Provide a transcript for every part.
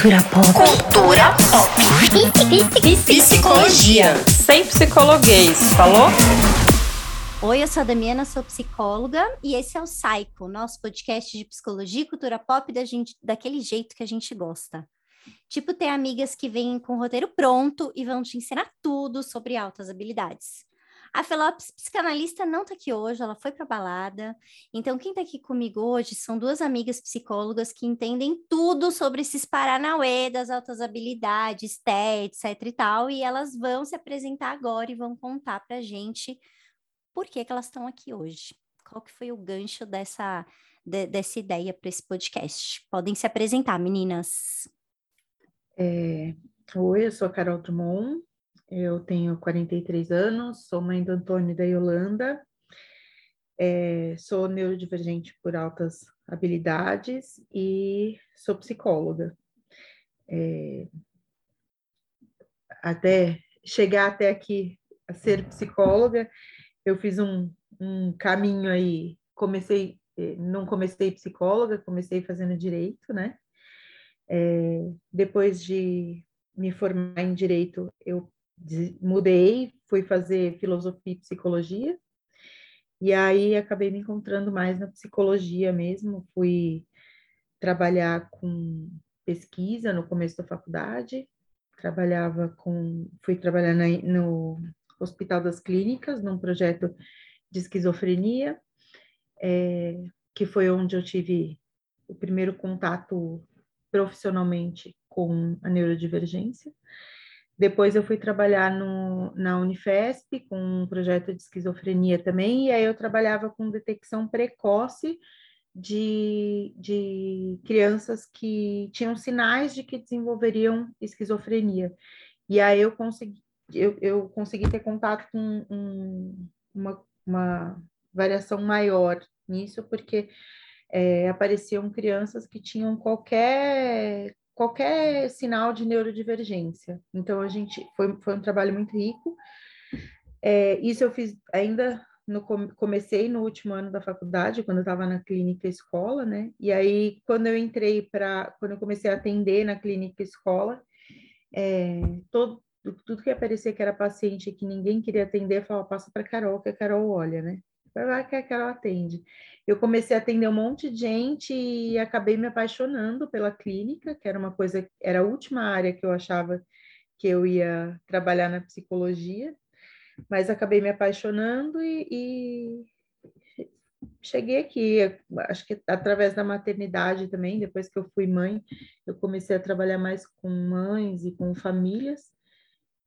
Cultura pop. Cultura pop. Psicologia. Sem psicologuês, falou? Oi, eu sou a Damiana, sou psicóloga e esse é o Psycho, nosso podcast de psicologia e cultura pop da gente, daquele jeito que a gente gosta. Tipo, ter amigas que vêm com o roteiro pronto e vão te ensinar tudo sobre altas habilidades. A Felopes, psicanalista, não tá aqui hoje, ela foi pra balada. Então, quem tá aqui comigo hoje são duas amigas psicólogas que entendem tudo sobre esses paranauê das altas habilidades, TED, etc e tal, e elas vão se apresentar agora e vão contar pra gente por que, que elas estão aqui hoje. Qual que foi o gancho dessa, de, dessa ideia para esse podcast? Podem se apresentar, meninas. É, oi, eu sou a Carol Drummond, eu tenho 43 anos, sou mãe do Antônio da Yolanda, é, sou neurodivergente por altas habilidades e sou psicóloga. É, até chegar até aqui a ser psicóloga, eu fiz um, um caminho aí, comecei, é, não comecei psicóloga, comecei fazendo direito, né? É, depois de me formar em direito, eu mudei, fui fazer filosofia e psicologia, e aí acabei me encontrando mais na psicologia mesmo, fui trabalhar com pesquisa no começo da faculdade, trabalhava com, fui trabalhar na, no Hospital das Clínicas, num projeto de esquizofrenia, é, que foi onde eu tive o primeiro contato profissionalmente com a neurodivergência. Depois eu fui trabalhar no, na Unifesp com um projeto de esquizofrenia também, e aí eu trabalhava com detecção precoce de, de crianças que tinham sinais de que desenvolveriam esquizofrenia. E aí eu consegui, eu, eu consegui ter contato com um, uma, uma variação maior nisso, porque é, apareciam crianças que tinham qualquer qualquer sinal de neurodivergência. Então, a gente foi, foi um trabalho muito rico. É, isso eu fiz ainda no comecei no último ano da faculdade, quando eu estava na clínica escola, né? E aí, quando eu entrei para, quando eu comecei a atender na clínica escola, é, todo, tudo que aparecia que era paciente que ninguém queria atender, falava, passa para Carol, que a Carol olha, né? Vai lá que a Carol atende. Eu comecei a atender um monte de gente e acabei me apaixonando pela clínica, que era uma coisa, era a última área que eu achava que eu ia trabalhar na psicologia, mas acabei me apaixonando e, e cheguei aqui, acho que através da maternidade também, depois que eu fui mãe, eu comecei a trabalhar mais com mães e com famílias,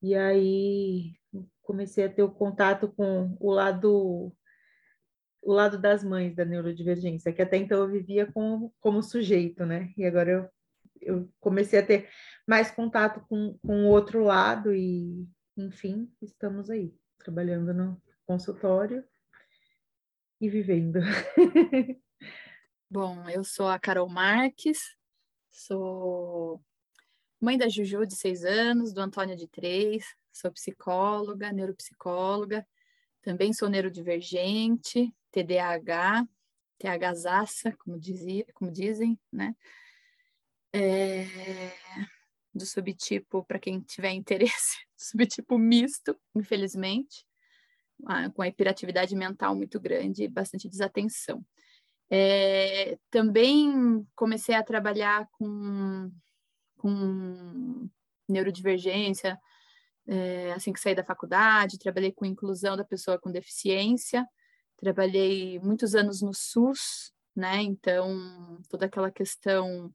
e aí comecei a ter o contato com o lado o lado das mães da neurodivergência, que até então eu vivia como, como sujeito, né? E agora eu, eu comecei a ter mais contato com, com o outro lado e, enfim, estamos aí, trabalhando no consultório e vivendo. Bom, eu sou a Carol Marques, sou mãe da Juju, de seis anos, do Antônio, de três, sou psicóloga, neuropsicóloga, também sou neurodivergente, TDAH, THZaça, como, dizia, como dizem, né? É, do subtipo, para quem tiver interesse, subtipo misto, infelizmente, com a hiperatividade mental muito grande e bastante desatenção. É, também comecei a trabalhar com, com neurodivergência é, assim que saí da faculdade, trabalhei com inclusão da pessoa com deficiência, Trabalhei muitos anos no SUS, né? Então, toda aquela questão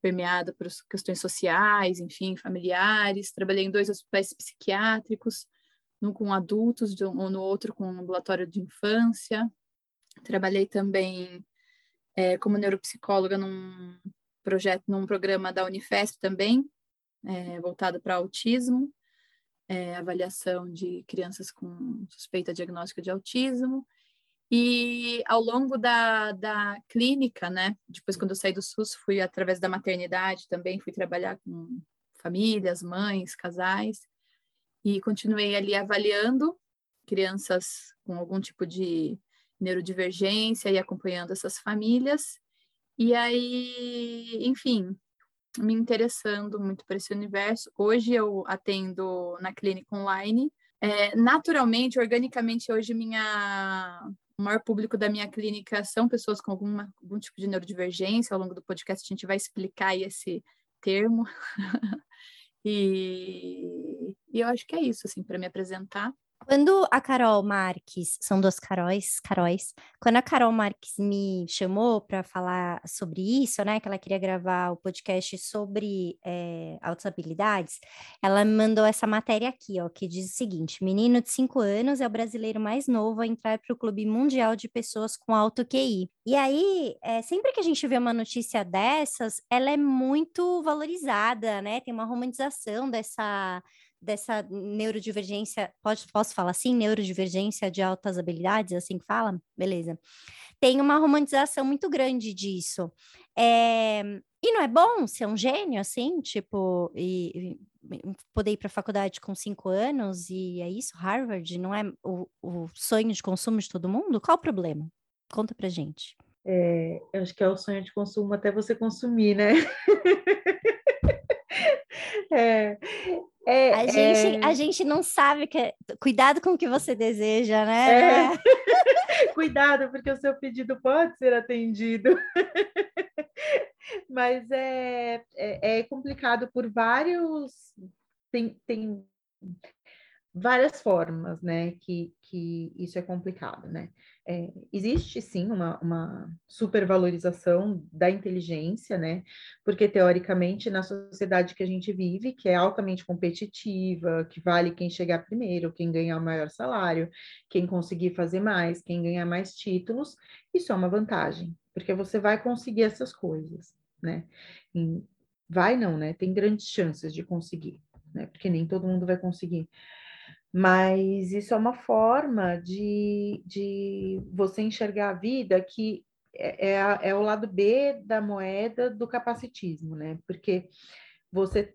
permeada por questões sociais, enfim, familiares. Trabalhei em dois hospitais psiquiátricos, um com adultos, um no outro com um ambulatório de infância. Trabalhei também é, como neuropsicóloga num projeto, num programa da Unifesp também, é, voltado para autismo, é, avaliação de crianças com suspeita diagnóstica de autismo. E ao longo da, da clínica, né? Depois, quando eu saí do SUS, fui através da maternidade também, fui trabalhar com famílias, mães, casais, e continuei ali avaliando crianças com algum tipo de neurodivergência e acompanhando essas famílias. E aí, enfim, me interessando muito por esse universo. Hoje eu atendo na clínica online. É, naturalmente, organicamente, hoje minha o maior público da minha clínica são pessoas com alguma, algum tipo de neurodivergência. Ao longo do podcast, a gente vai explicar esse termo. e, e eu acho que é isso, assim, para me apresentar. Quando a Carol Marques, são duas Caróis, Caróis, quando a Carol Marques me chamou para falar sobre isso, né, que ela queria gravar o podcast sobre é, altas habilidades, ela me mandou essa matéria aqui, ó, que diz o seguinte: menino de 5 anos é o brasileiro mais novo a entrar para o Clube Mundial de Pessoas com Alto QI. E aí, é, sempre que a gente vê uma notícia dessas, ela é muito valorizada, né? Tem uma romantização dessa dessa neurodivergência, pode, posso falar assim? Neurodivergência de altas habilidades, assim que fala? Beleza. Tem uma romantização muito grande disso. É, e não é bom ser um gênio, assim, tipo, e, e poder ir para a faculdade com cinco anos e é isso, Harvard, não é o, o sonho de consumo de todo mundo? Qual o problema? Conta pra gente. É, eu acho que é o sonho de consumo até você consumir, né? é, é, a, gente, é... a gente não sabe que. É... Cuidado com o que você deseja, né? É. Cuidado, porque o seu pedido pode ser atendido. Mas é, é, é, complicado por vários. Tem, tem várias formas, né, que, que isso é complicado, né? É, existe sim uma, uma supervalorização da inteligência, né? Porque teoricamente na sociedade que a gente vive, que é altamente competitiva, que vale quem chegar primeiro, quem ganhar o maior salário, quem conseguir fazer mais, quem ganhar mais títulos, isso é uma vantagem, porque você vai conseguir essas coisas, né? E vai não, né? Tem grandes chances de conseguir, né? Porque nem todo mundo vai conseguir. Mas isso é uma forma de, de você enxergar a vida que é, é, é o lado B da moeda do capacitismo, né? Porque você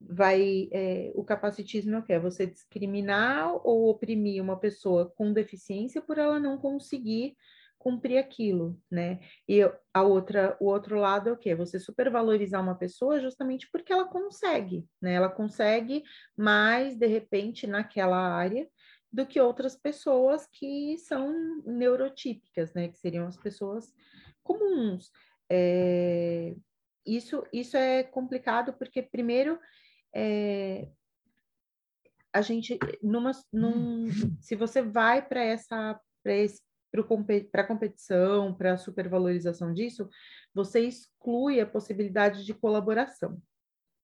vai. É, o capacitismo é o quê? Você discriminar ou oprimir uma pessoa com deficiência por ela não conseguir cumprir aquilo, né? E a outra, o outro lado é o quê? Você supervalorizar uma pessoa justamente porque ela consegue, né? Ela consegue mais, de repente, naquela área do que outras pessoas que são neurotípicas, né? Que seriam as pessoas comuns. É... Isso, isso é complicado porque, primeiro, é... a gente, numa, num, se você vai para essa para esse para a competição, para a supervalorização disso, você exclui a possibilidade de colaboração.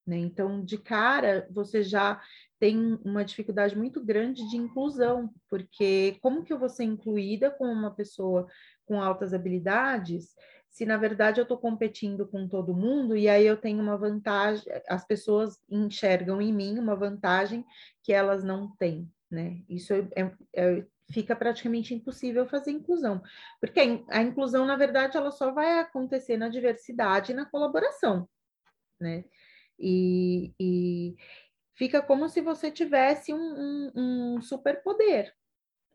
Né? Então, de cara, você já tem uma dificuldade muito grande de inclusão, porque como que eu vou ser incluída com uma pessoa com altas habilidades, se na verdade eu estou competindo com todo mundo e aí eu tenho uma vantagem, as pessoas enxergam em mim uma vantagem que elas não têm, né? Isso é, é, é fica praticamente impossível fazer inclusão, porque a inclusão, na verdade, ela só vai acontecer na diversidade e na colaboração, né? E, e fica como se você tivesse um, um, um superpoder,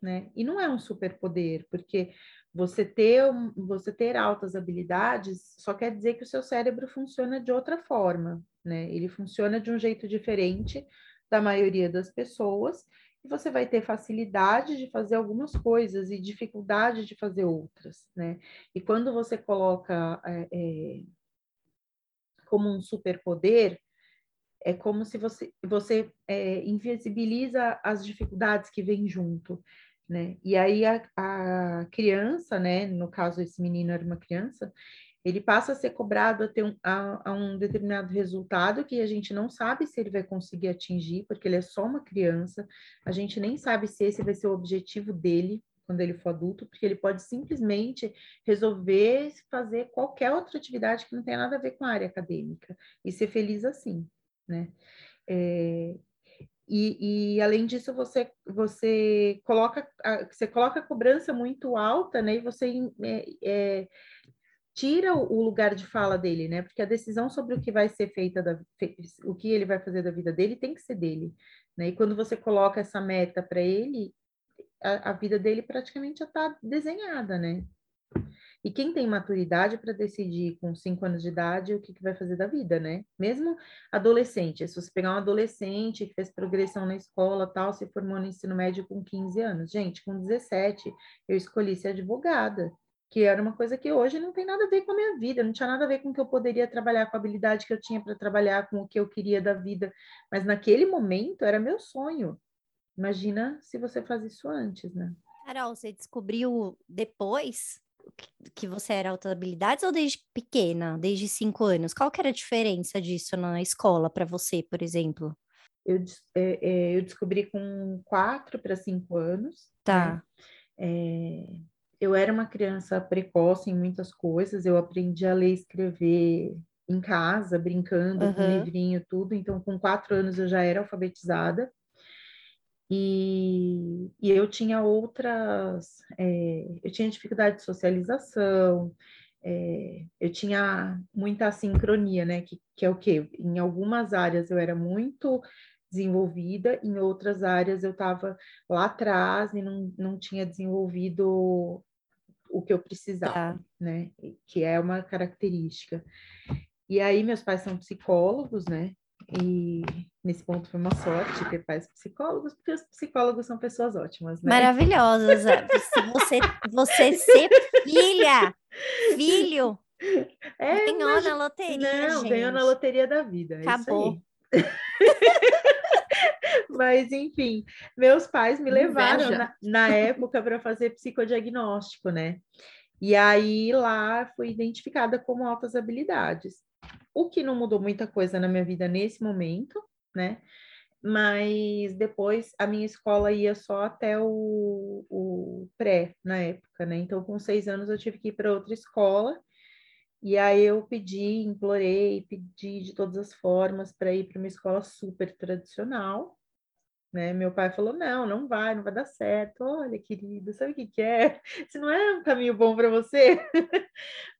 né? E não é um superpoder, porque você ter, você ter altas habilidades só quer dizer que o seu cérebro funciona de outra forma, né? Ele funciona de um jeito diferente da maioria das pessoas você vai ter facilidade de fazer algumas coisas e dificuldade de fazer outras, né? E quando você coloca é, é, como um superpoder, é como se você, você é, invisibiliza as dificuldades que vêm junto, né? E aí a, a criança, né? No caso, esse menino era uma criança, ele passa a ser cobrado a ter um, a, a um determinado resultado que a gente não sabe se ele vai conseguir atingir, porque ele é só uma criança, a gente nem sabe se esse vai ser o objetivo dele quando ele for adulto, porque ele pode simplesmente resolver fazer qualquer outra atividade que não tenha nada a ver com a área acadêmica e ser feliz assim, né? É, e, e, além disso você você coloca você coloca a cobrança muito alta, né? E você é, é, tira o lugar de fala dele, né? Porque a decisão sobre o que vai ser feita, da, o que ele vai fazer da vida dele, tem que ser dele, né? E quando você coloca essa meta para ele, a, a, vida dele praticamente já está desenhada, né? E quem tem maturidade para decidir com cinco anos de idade o que, que vai fazer da vida, né? Mesmo adolescente, se você pegar um adolescente que fez progressão na escola, tal, se formou no ensino médio com 15 anos. Gente, com 17, eu escolhi ser advogada, que era uma coisa que hoje não tem nada a ver com a minha vida, não tinha nada a ver com o que eu poderia trabalhar, com a habilidade que eu tinha para trabalhar, com o que eu queria da vida. Mas naquele momento era meu sonho. Imagina se você faz isso antes, né? Carol, você descobriu depois que você era altas habilidades ou desde pequena, desde cinco anos? Qual que era a diferença disso na escola para você, por exemplo? Eu, é, é, eu descobri com quatro para cinco anos. Tá. Né? É, eu era uma criança precoce em muitas coisas, eu aprendi a ler e escrever em casa, brincando uhum. com livrinho, tudo. Então, com quatro anos eu já era alfabetizada. E, e eu tinha outras, é, eu tinha dificuldade de socialização, é, eu tinha muita sincronia, né? Que, que é o quê? Em algumas áreas eu era muito desenvolvida, em outras áreas eu estava lá atrás e não, não tinha desenvolvido o que eu precisava, tá. né? Que é uma característica. E aí meus pais são psicólogos, né? E nesse ponto foi uma sorte ter pais psicólogos, porque os psicólogos são pessoas ótimas, né? Maravilhosas. Você, você ser filha, filho, é, ganhou mas... na loteria. Não, gente. ganhou na loteria da vida. É Acabou. Mas, enfim, meus pais me levaram na, na época para fazer psicodiagnóstico, né? E aí lá fui identificada como altas habilidades. O que não mudou muita coisa na minha vida nesse momento, né? Mas depois a minha escola ia só até o, o pré na época, né? Então, com seis anos, eu tive que ir para outra escola. E aí eu pedi, implorei, pedi de todas as formas para ir para uma escola super tradicional, né? Meu pai falou: não, não vai, não vai dar certo. Olha, querido, sabe o que, que é? Se não é um caminho bom para você.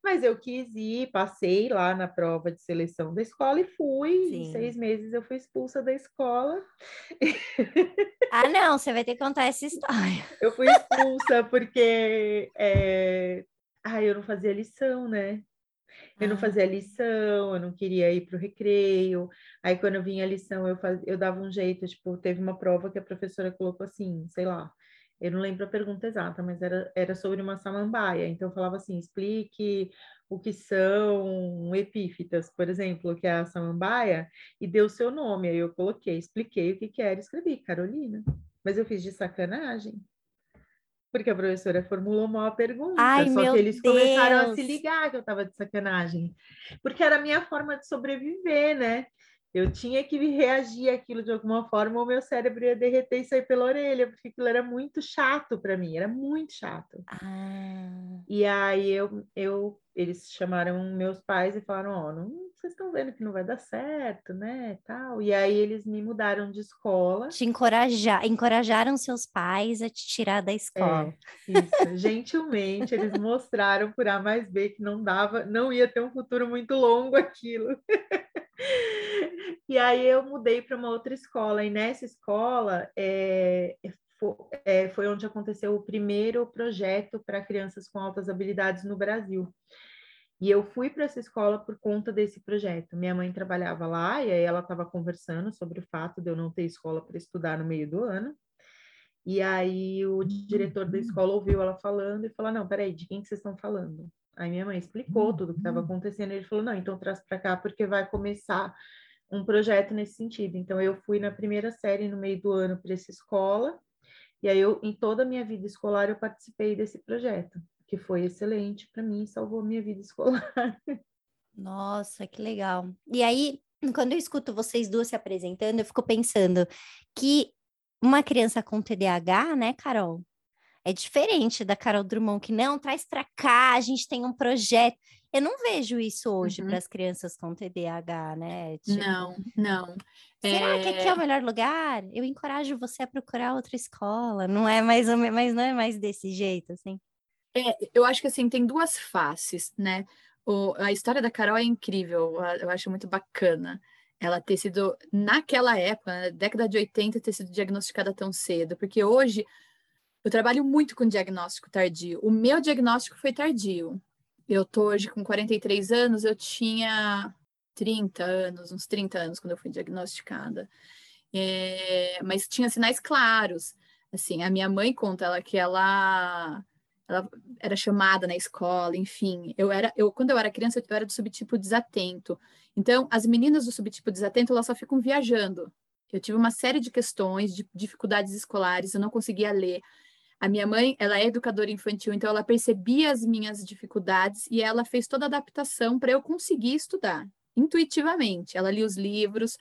Mas eu quis ir, passei lá na prova de seleção da escola e fui. Sim. Em seis meses eu fui expulsa da escola. Ah, não, você vai ter que contar essa história. Eu fui expulsa porque é... ah, eu não fazia lição, né? Eu não ah. fazia lição, eu não queria ir para o recreio. Aí, quando eu vinha a lição, eu, faz... eu dava um jeito. Tipo, teve uma prova que a professora colocou assim, sei lá, eu não lembro a pergunta exata, mas era, era sobre uma samambaia. Então, eu falava assim: explique o que são epífitas, por exemplo, que é a samambaia, e deu o seu nome. Aí eu coloquei, expliquei o que, que era, escrevi Carolina. Mas eu fiz de sacanagem porque a professora formulou mal a pergunta, Ai, só que eles Deus. começaram a se ligar que eu estava de sacanagem, porque era a minha forma de sobreviver, né? Eu tinha que reagir aquilo de alguma forma, ou meu cérebro ia derreter e sair pela orelha, porque aquilo era muito chato para mim, era muito chato. Ah. E aí eu, eu, eles chamaram meus pais e falaram, ó, oh, não vocês estão vendo que não vai dar certo, né, tal. E aí eles me mudaram de escola. Te encorajar, encorajaram seus pais a te tirar da escola. É, isso, gentilmente, eles mostraram por A mais B que não dava, não ia ter um futuro muito longo aquilo. E aí eu mudei para uma outra escola, e nessa escola é, é, foi onde aconteceu o primeiro projeto para crianças com altas habilidades no Brasil. E eu fui para essa escola por conta desse projeto. Minha mãe trabalhava lá e aí ela estava conversando sobre o fato de eu não ter escola para estudar no meio do ano. E aí o diretor da escola ouviu ela falando e falou: Não, peraí, de quem que vocês estão falando? Aí minha mãe explicou tudo o que estava acontecendo. E ele falou: Não, então traz para cá porque vai começar um projeto nesse sentido. Então eu fui na primeira série no meio do ano para essa escola. E aí eu, em toda a minha vida escolar, eu participei desse projeto que foi excelente para mim, salvou minha vida escolar. Nossa, que legal. E aí, quando eu escuto vocês duas se apresentando, eu fico pensando que uma criança com TDAH, né, Carol? É diferente da Carol Drummond, que não traz para cá, a gente tem um projeto. Eu não vejo isso hoje uhum. para as crianças com TDAH, né? Tipo, não, não. Será é... que aqui é o melhor lugar? Eu encorajo você a procurar outra escola. Não é mais, mas não é mais desse jeito, assim. É, eu acho que assim, tem duas faces, né? O, a história da Carol é incrível, eu acho muito bacana ela ter sido, naquela época, na década de 80, ter sido diagnosticada tão cedo, porque hoje Eu trabalho muito com diagnóstico tardio. O meu diagnóstico foi tardio. Eu tô hoje com 43 anos, eu tinha 30 anos, uns 30 anos quando eu fui diagnosticada. É, mas tinha sinais claros. Assim, a minha mãe conta ela que ela, ela era chamada na escola, enfim. Eu era, eu quando eu era criança, eu era do subtipo desatento. Então, as meninas do subtipo desatento, elas só ficam viajando. Eu tive uma série de questões, de dificuldades escolares, eu não conseguia ler. A minha mãe, ela é educadora infantil, então ela percebia as minhas dificuldades e ela fez toda a adaptação para eu conseguir estudar, intuitivamente. Ela lia os livros,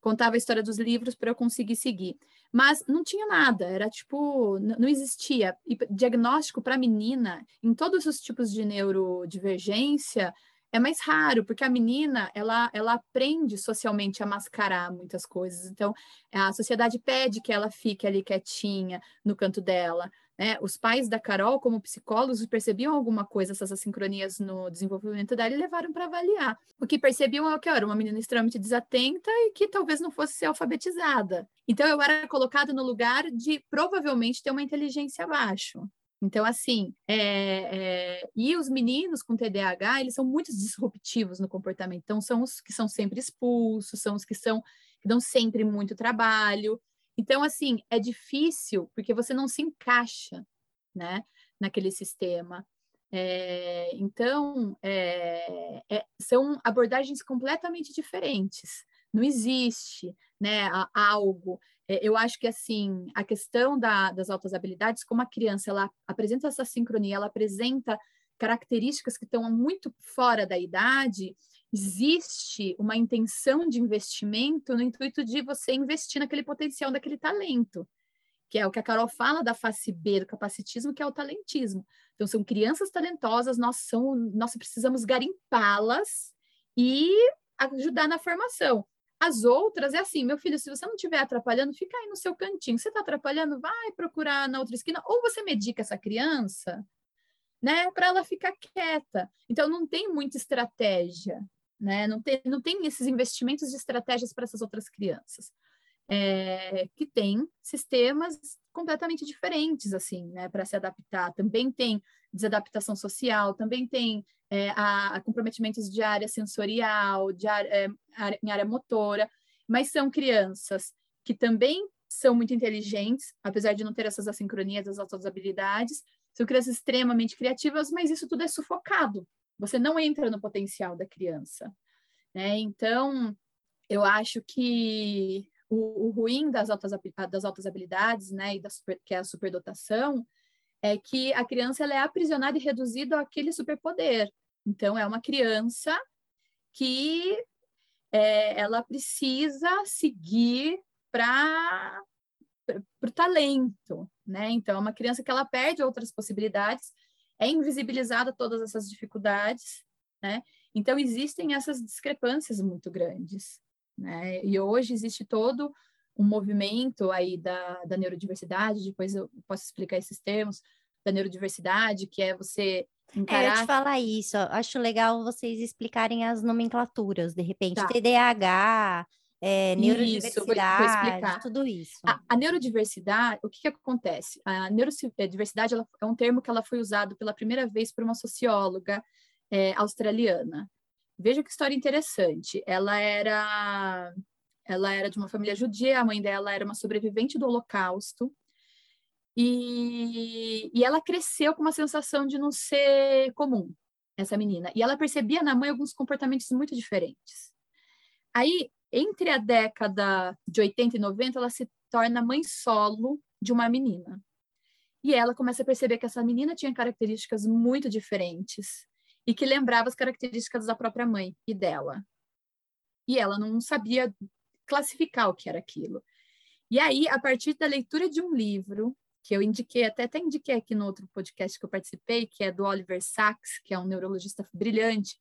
contava a história dos livros para eu conseguir seguir. Mas não tinha nada, era tipo, não existia. E diagnóstico para menina, em todos os tipos de neurodivergência, é mais raro, porque a menina, ela, ela aprende socialmente a mascarar muitas coisas. Então, a sociedade pede que ela fique ali quietinha no canto dela. Né? Os pais da Carol, como psicólogos, percebiam alguma coisa, essas assincronias no desenvolvimento dela e levaram para avaliar. O que percebiam é que eu era uma menina extremamente desatenta e que talvez não fosse ser alfabetizada. Então, eu era colocada no lugar de provavelmente ter uma inteligência abaixo. Então, assim, é, é, e os meninos com TDAH, eles são muito disruptivos no comportamento. Então, são os que são sempre expulsos, são os que são que dão sempre muito trabalho. Então, assim, é difícil porque você não se encaixa, né, naquele sistema. É, então, é, é, são abordagens completamente diferentes. Não existe né, algo eu acho que assim a questão da, das altas habilidades, como a criança ela apresenta essa sincronia, ela apresenta características que estão muito fora da idade, existe uma intenção de investimento no intuito de você investir naquele potencial daquele talento, que é o que a Carol fala da face B do capacitismo, que é o talentismo. Então são crianças talentosas, nós são, nós precisamos garimpá-las e ajudar na formação. As outras é assim, meu filho, se você não estiver atrapalhando, fica aí no seu cantinho. Você está atrapalhando, vai procurar na outra esquina, ou você medica essa criança, né, para ela ficar quieta. Então não tem muita estratégia, né? Não tem, não tem esses investimentos de estratégias para essas outras crianças. É, que tem sistemas completamente diferentes, assim, né, para se adaptar. Também tem desadaptação social, também tem é, a, a, comprometimentos de área sensorial, de área, é, área, em área motora, mas são crianças que também são muito inteligentes, apesar de não ter essas assincronias, as outras habilidades, são crianças extremamente criativas, mas isso tudo é sufocado. Você não entra no potencial da criança. Né? Então, eu acho que o, o ruim das altas, das altas habilidades, né, e da super, que é a superdotação, é que a criança ela é aprisionada e reduzida àquele superpoder. Então, é uma criança que é, ela precisa seguir para o talento, né? Então, é uma criança que ela perde outras possibilidades, é invisibilizada todas essas dificuldades, né? Então, existem essas discrepâncias muito grandes, né? E hoje existe todo um movimento aí da, da neurodiversidade, depois eu posso explicar esses termos, da neurodiversidade, que é você encarar... É, eu te falar isso, acho legal vocês explicarem as nomenclaturas, de repente, tá. TDAH, é, neurodiversidade, isso, tudo isso. A, a, neurodiversidade, o que, que acontece? A neurodiversidade ela, é um termo que ela foi usado pela primeira vez por uma socióloga é, australiana. Veja que história interessante. Ela era ela era de uma família judia, a mãe dela era uma sobrevivente do Holocausto, e, e ela cresceu com uma sensação de não ser comum, essa menina. E ela percebia na mãe alguns comportamentos muito diferentes. Aí, entre a década de 80 e 90, ela se torna mãe solo de uma menina. E ela começa a perceber que essa menina tinha características muito diferentes e que lembrava as características da própria mãe e dela. E ela não sabia classificar o que era aquilo. E aí, a partir da leitura de um livro, que eu indiquei, até, até indiquei aqui no outro podcast que eu participei, que é do Oliver Sacks, que é um neurologista brilhante,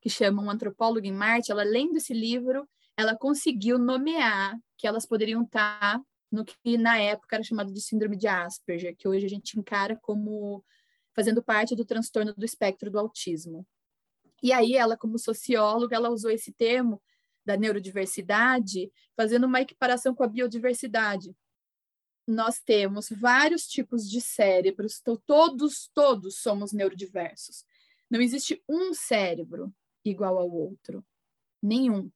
que chama Um Antropólogo em Marte, ela lendo esse livro, ela conseguiu nomear que elas poderiam estar no que na época era chamado de síndrome de Asperger, que hoje a gente encara como fazendo parte do transtorno do espectro do autismo. E aí ela, como socióloga, ela usou esse termo da neurodiversidade, fazendo uma equiparação com a biodiversidade. nós temos vários tipos de cérebros, então todos, todos somos neurodiversos. Não existe um cérebro igual ao outro, nenhum.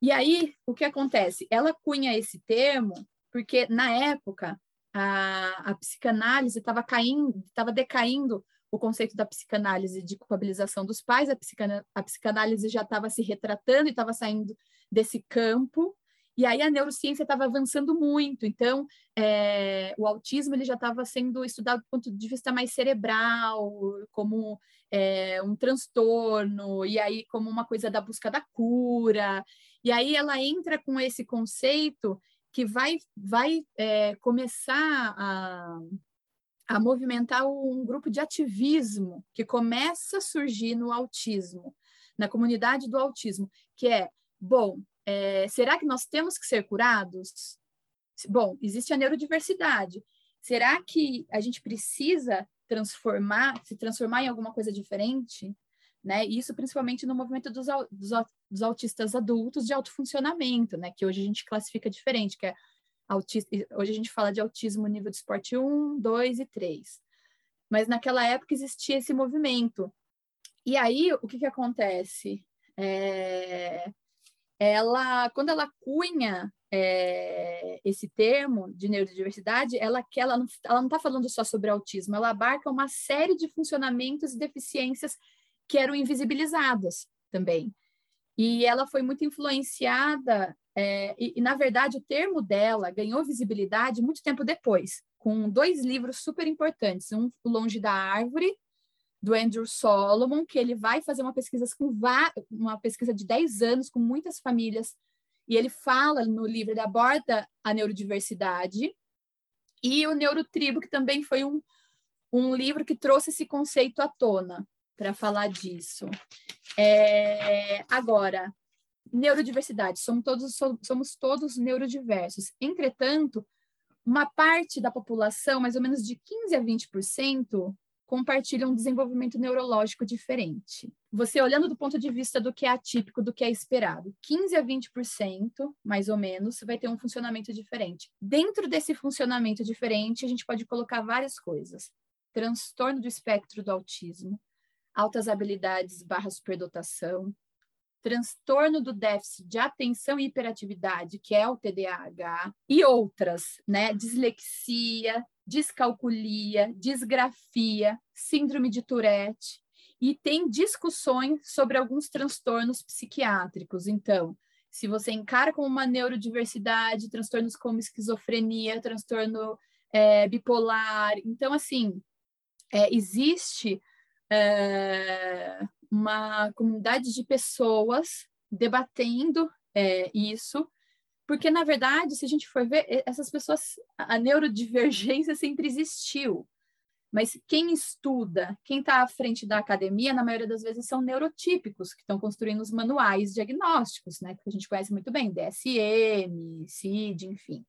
E aí, o que acontece? Ela cunha esse termo porque, na época, a, a psicanálise estava caindo, estava decaindo o conceito da psicanálise de culpabilização dos pais, a, psicana, a psicanálise já estava se retratando e estava saindo desse campo, e aí a neurociência estava avançando muito, então é, o autismo ele já estava sendo estudado do ponto de vista mais cerebral, como é, um transtorno, e aí como uma coisa da busca da cura, e aí ela entra com esse conceito que vai, vai é, começar a, a movimentar um grupo de ativismo que começa a surgir no autismo, na comunidade do autismo, que é, bom, é, será que nós temos que ser curados? Bom, existe a neurodiversidade. Será que a gente precisa transformar, se transformar em alguma coisa diferente? Né? Isso principalmente no movimento dos, dos, dos autistas adultos de alto funcionamento, né? Que hoje a gente classifica diferente, que é autista, hoje a gente fala de autismo nível de esporte 1, 2 e 3. Mas naquela época existia esse movimento. E aí, o que, que acontece? É, ela, quando ela cunha é, esse termo de neurodiversidade, ela, está ela não tá falando só sobre autismo, ela abarca uma série de funcionamentos e deficiências que eram invisibilizadas também. E ela foi muito influenciada, é, e, e, na verdade o termo dela ganhou visibilidade muito tempo depois, com dois livros super importantes, um Longe da Árvore, do Andrew Solomon, que ele vai fazer uma pesquisa com uma pesquisa de 10 anos com muitas famílias, e ele fala no livro, ele aborda a neurodiversidade, e o Neurotribo, que também foi um, um livro que trouxe esse conceito à tona para falar disso. É, agora, neurodiversidade, somos todos, somos todos neurodiversos. Entretanto, uma parte da população, mais ou menos de 15 a 20%, compartilham um desenvolvimento neurológico diferente. Você olhando do ponto de vista do que é atípico, do que é esperado, 15 a 20%, mais ou menos, vai ter um funcionamento diferente. Dentro desse funcionamento diferente, a gente pode colocar várias coisas. Transtorno do espectro do autismo, altas habilidades barra superdotação, transtorno do déficit de atenção e hiperatividade, que é o TDAH, e outras, né? Dislexia, descalculia, disgrafia, síndrome de Tourette, e tem discussões sobre alguns transtornos psiquiátricos. Então, se você encara como uma neurodiversidade, transtornos como esquizofrenia, transtorno é, bipolar, então, assim, é, existe é, uma comunidade de pessoas debatendo é, isso, porque, na verdade, se a gente for ver, essas pessoas, a neurodivergência sempre existiu. Mas quem estuda, quem está à frente da academia, na maioria das vezes são neurotípicos, que estão construindo os manuais diagnósticos, né? Que a gente conhece muito bem, DSM, CID, enfim.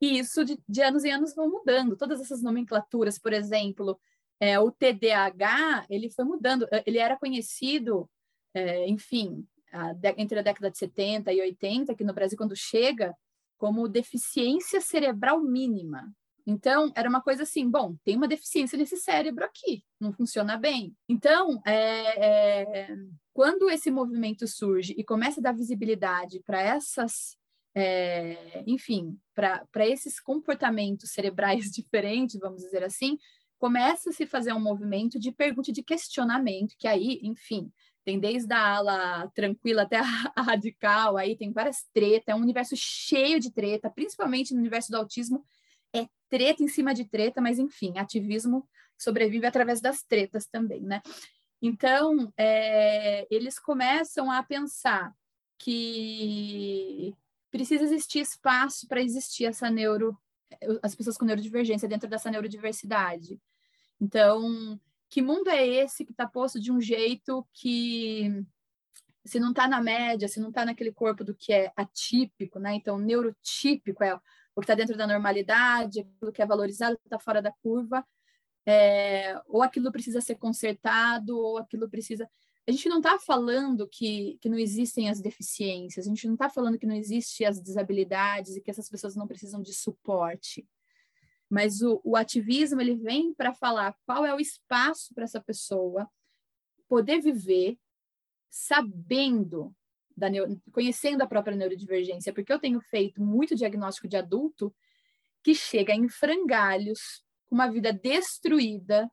E isso de, de anos em anos vão mudando. Todas essas nomenclaturas, por exemplo, é, o TDAH, ele foi mudando. Ele era conhecido, é, enfim, a, entre a década de 70 e 80, aqui no Brasil, quando chega, como deficiência cerebral mínima. Então, era uma coisa assim, bom, tem uma deficiência nesse cérebro aqui, não funciona bem. Então, é, quando esse movimento surge e começa a dar visibilidade para essas, é, enfim, para esses comportamentos cerebrais diferentes, vamos dizer assim, começa a se fazer um movimento de pergunta e de questionamento, que aí, enfim, tem desde a ala tranquila até a radical, aí tem várias tretas, é um universo cheio de treta, principalmente no universo do autismo, é treta em cima de treta, mas enfim, ativismo sobrevive através das tretas também, né? Então, é, eles começam a pensar que precisa existir espaço para existir essa neuro, as pessoas com neurodivergência dentro dessa neurodiversidade. Então, que mundo é esse que está posto de um jeito que se não está na média, se não está naquele corpo do que é atípico, né? Então, neurotípico é o que está dentro da normalidade, aquilo que é valorizado está fora da curva, é, ou aquilo precisa ser consertado, ou aquilo precisa. A gente não está falando que, que não existem as deficiências, a gente não está falando que não existem as desabilidades e que essas pessoas não precisam de suporte. Mas o, o ativismo ele vem para falar qual é o espaço para essa pessoa poder viver sabendo da conhecendo a própria neurodivergência, porque eu tenho feito muito diagnóstico de adulto que chega em frangalhos, com uma vida destruída,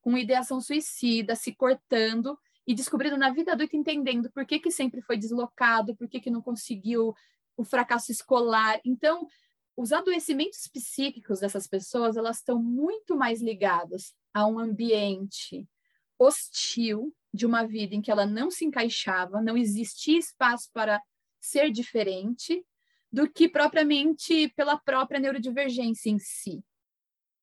com ideação suicida, se cortando e descobrindo na vida adulta, entendendo por que, que sempre foi deslocado, por que, que não conseguiu o fracasso escolar. Então, os adoecimentos psíquicos dessas pessoas, elas estão muito mais ligadas a um ambiente hostil de uma vida em que ela não se encaixava, não existia espaço para ser diferente, do que propriamente pela própria neurodivergência em si.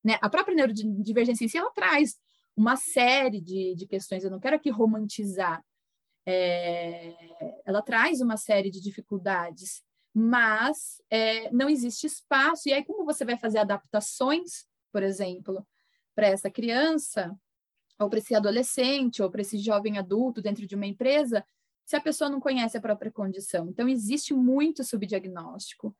Né? A própria neurodivergência em si, ela traz uma série de, de questões, eu não quero aqui romantizar, é, ela traz uma série de dificuldades, mas é, não existe espaço. E aí, como você vai fazer adaptações, por exemplo, para essa criança, ou para esse adolescente, ou para esse jovem adulto dentro de uma empresa, se a pessoa não conhece a própria condição? Então, existe muito subdiagnóstico,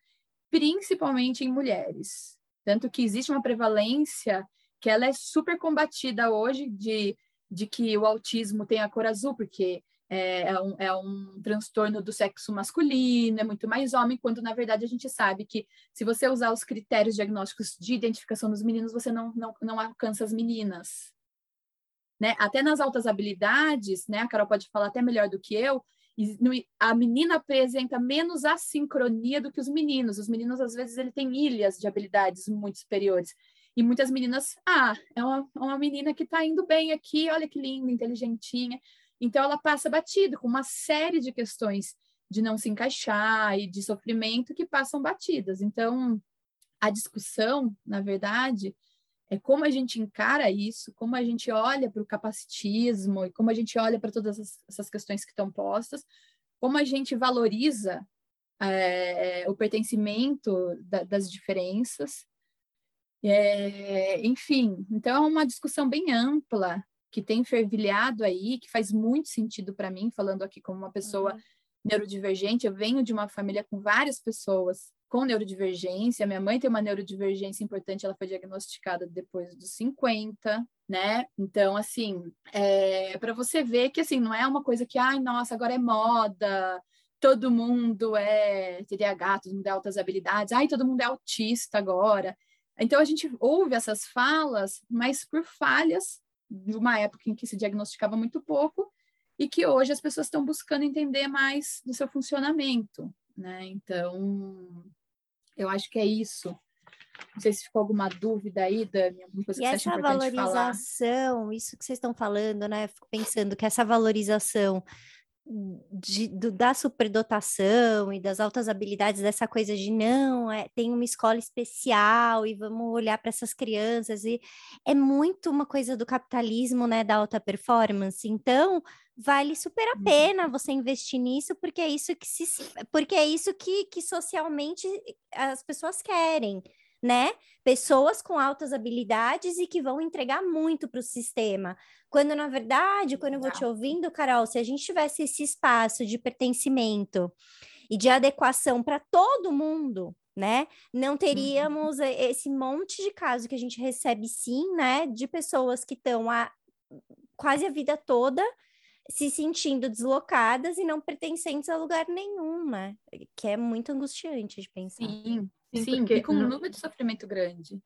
principalmente em mulheres. Tanto que existe uma prevalência que ela é super combatida hoje de, de que o autismo tem a cor azul, porque é, é, um, é um transtorno do sexo masculino, é muito mais homem, quando na verdade a gente sabe que se você usar os critérios diagnósticos de identificação dos meninos, você não, não, não alcança as meninas. Né? Até nas altas habilidades, né? a Carol pode falar até melhor do que eu, a menina apresenta menos assincronia do que os meninos. Os meninos, às vezes, ele tem ilhas de habilidades muito superiores. E muitas meninas, ah, é uma, uma menina que está indo bem aqui, olha que linda, inteligentinha. Então, ela passa batido com uma série de questões de não se encaixar e de sofrimento que passam batidas. Então, a discussão, na verdade, é como a gente encara isso, como a gente olha para o capacitismo e como a gente olha para todas essas questões que estão postas, como a gente valoriza é, o pertencimento da, das diferenças. É, enfim, então é uma discussão bem ampla que tem fervilhado aí, que faz muito sentido para mim, falando aqui como uma pessoa uhum. neurodivergente. Eu venho de uma família com várias pessoas com neurodivergência. Minha mãe tem uma neurodivergência importante, ela foi diagnosticada depois dos 50, né? Então, assim, é, para você ver que, assim, não é uma coisa que, ai, nossa, agora é moda, todo mundo é TDAH, todo mundo é altas habilidades, ai, todo mundo é autista agora. Então, a gente ouve essas falas, mas por falhas de uma época em que se diagnosticava muito pouco e que hoje as pessoas estão buscando entender mais do seu funcionamento, né? Então, eu acho que é isso. Não sei se ficou alguma dúvida aí, Dani, alguma coisa e que você essa valorização, isso que vocês estão falando, né? Fico pensando que essa valorização de, do, da superdotação e das altas habilidades, dessa coisa de não, é, tem uma escola especial e vamos olhar para essas crianças, e é muito uma coisa do capitalismo, né, da alta performance. Então, vale super a uhum. pena você investir nisso, porque é isso que se, porque é isso que, que socialmente as pessoas querem né? Pessoas com altas habilidades e que vão entregar muito para o sistema. Quando, na verdade, quando eu vou te ouvindo, Carol, se a gente tivesse esse espaço de pertencimento e de adequação para todo mundo, né? Não teríamos uhum. esse monte de casos que a gente recebe sim, né? De pessoas que estão a quase a vida toda se sentindo deslocadas e não pertencentes a lugar nenhum, né? Que é muito angustiante de pensar. Sim, Sim, Sim e com um número de sofrimento grande.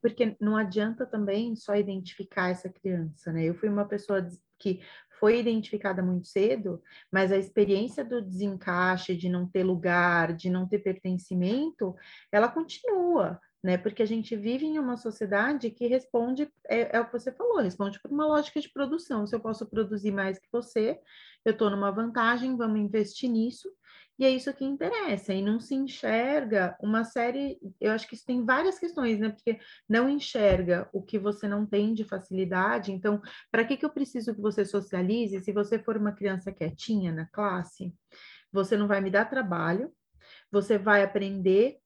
Porque não adianta também só identificar essa criança, né? Eu fui uma pessoa que foi identificada muito cedo, mas a experiência do desencaixe, de não ter lugar, de não ter pertencimento, ela continua, né? Porque a gente vive em uma sociedade que responde, é, é o que você falou, responde por uma lógica de produção. Se eu posso produzir mais que você, eu estou numa vantagem, vamos investir nisso. E é isso que interessa, e não se enxerga uma série. Eu acho que isso tem várias questões, né? Porque não enxerga o que você não tem de facilidade. Então, para que, que eu preciso que você socialize se você for uma criança quietinha na classe? Você não vai me dar trabalho, você vai aprender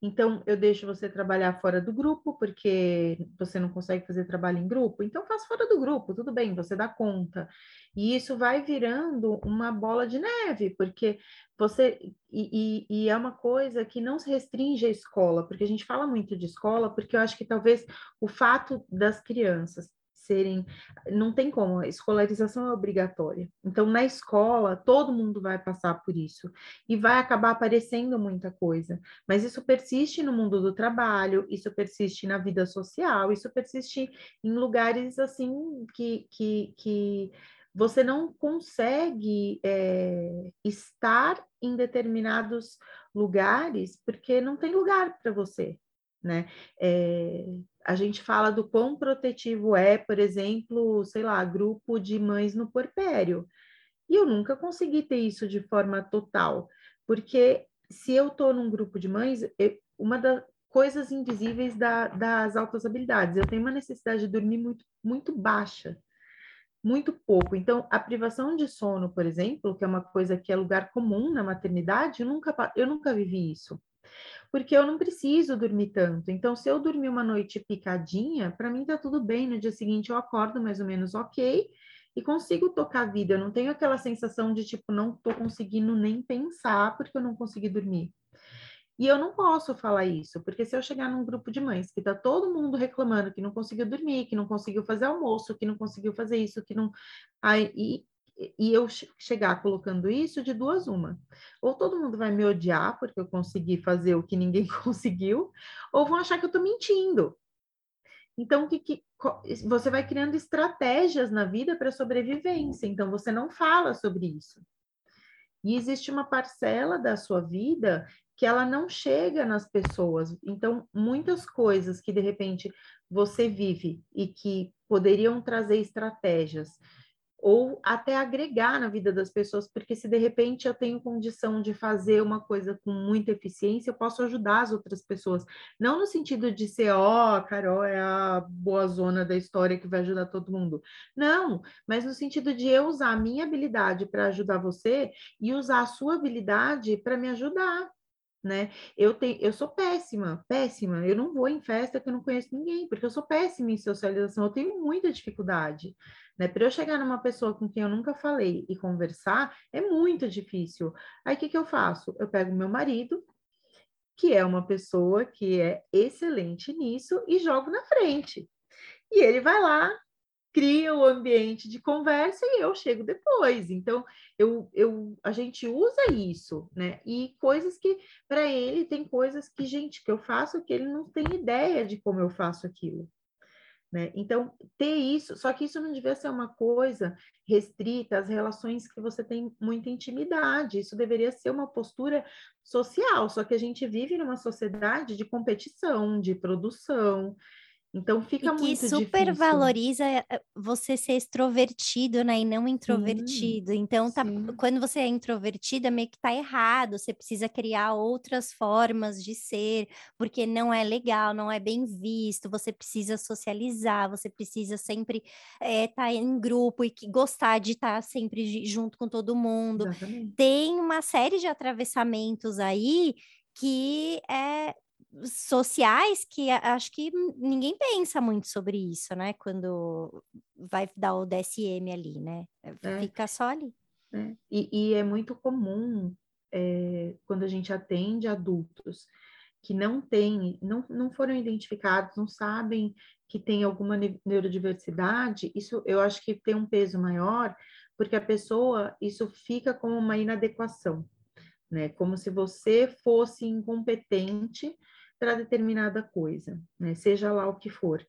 Então, eu deixo você trabalhar fora do grupo, porque você não consegue fazer trabalho em grupo. Então, faz fora do grupo, tudo bem, você dá conta. E isso vai virando uma bola de neve, porque você. E, e, e é uma coisa que não se restringe à escola, porque a gente fala muito de escola, porque eu acho que talvez o fato das crianças serem. Não tem como, a escolarização é obrigatória. Então, na escola, todo mundo vai passar por isso e vai acabar aparecendo muita coisa. Mas isso persiste no mundo do trabalho, isso persiste na vida social, isso persiste em lugares assim que. que, que você não consegue é, estar em determinados lugares porque não tem lugar para você, né? É, a gente fala do quão protetivo é, por exemplo, sei lá, grupo de mães no porpério. E eu nunca consegui ter isso de forma total, porque se eu estou num grupo de mães, eu, uma das coisas invisíveis da, das altas habilidades, eu tenho uma necessidade de dormir muito, muito baixa, muito pouco. Então, a privação de sono, por exemplo, que é uma coisa que é lugar comum na maternidade, eu nunca, eu nunca vivi isso porque eu não preciso dormir tanto. Então, se eu dormir uma noite picadinha, para mim tá tudo bem. No dia seguinte eu acordo mais ou menos ok e consigo tocar a vida. Eu não tenho aquela sensação de tipo, não tô conseguindo nem pensar porque eu não consegui dormir. E eu não posso falar isso, porque se eu chegar num grupo de mães que tá todo mundo reclamando que não conseguiu dormir, que não conseguiu fazer almoço, que não conseguiu fazer isso, que não. Aí, e eu chegar colocando isso de duas uma. Ou todo mundo vai me odiar porque eu consegui fazer o que ninguém conseguiu, ou vão achar que eu estou mentindo. Então, que, que, você vai criando estratégias na vida para sobrevivência. Então, você não fala sobre isso. E existe uma parcela da sua vida que ela não chega nas pessoas. Então, muitas coisas que de repente você vive e que poderiam trazer estratégias ou até agregar na vida das pessoas, porque se de repente eu tenho condição de fazer uma coisa com muita eficiência, eu posso ajudar as outras pessoas. Não no sentido de ser, ó, oh, a Carol é a boa zona da história que vai ajudar todo mundo. Não, mas no sentido de eu usar a minha habilidade para ajudar você e usar a sua habilidade para me ajudar né? Eu tenho, eu sou péssima, péssima. Eu não vou em festa que eu não conheço ninguém, porque eu sou péssima em socialização. Eu tenho muita dificuldade, né? Para eu chegar numa pessoa com quem eu nunca falei e conversar, é muito difícil. Aí o que, que eu faço? Eu pego meu marido, que é uma pessoa que é excelente nisso, e jogo na frente. E ele vai lá, cria o ambiente de conversa e eu chego depois. Então, eu, eu, a gente usa isso, né? E coisas que, para ele, tem coisas que, gente, que eu faço que ele não tem ideia de como eu faço aquilo. Né? Então, ter isso, só que isso não devia ser uma coisa restrita às relações que você tem muita intimidade, isso deveria ser uma postura social, só que a gente vive numa sociedade de competição, de produção, então fica e que muito super difícil. valoriza eh, você ser extrovertido, né, e não introvertido. Sim, então tá, sim. quando você é introvertido, é meio que tá errado, você precisa criar outras formas de ser, porque não é legal, não é bem visto, você precisa socializar, você precisa sempre estar é, tá em grupo e que gostar de estar tá sempre junto com todo mundo. Exatamente. Tem uma série de atravessamentos aí que é sociais que acho que ninguém pensa muito sobre isso, né? Quando vai dar o DSM ali, né? É, é. Fica só ali. É. E, e, é muito comum é, quando a gente atende adultos que não têm, não, não foram identificados, não sabem que tem alguma neurodiversidade, isso eu acho que tem um peso maior, porque a pessoa, isso fica como uma inadequação, né? Como se você fosse incompetente para determinada coisa, né? Seja lá o que for.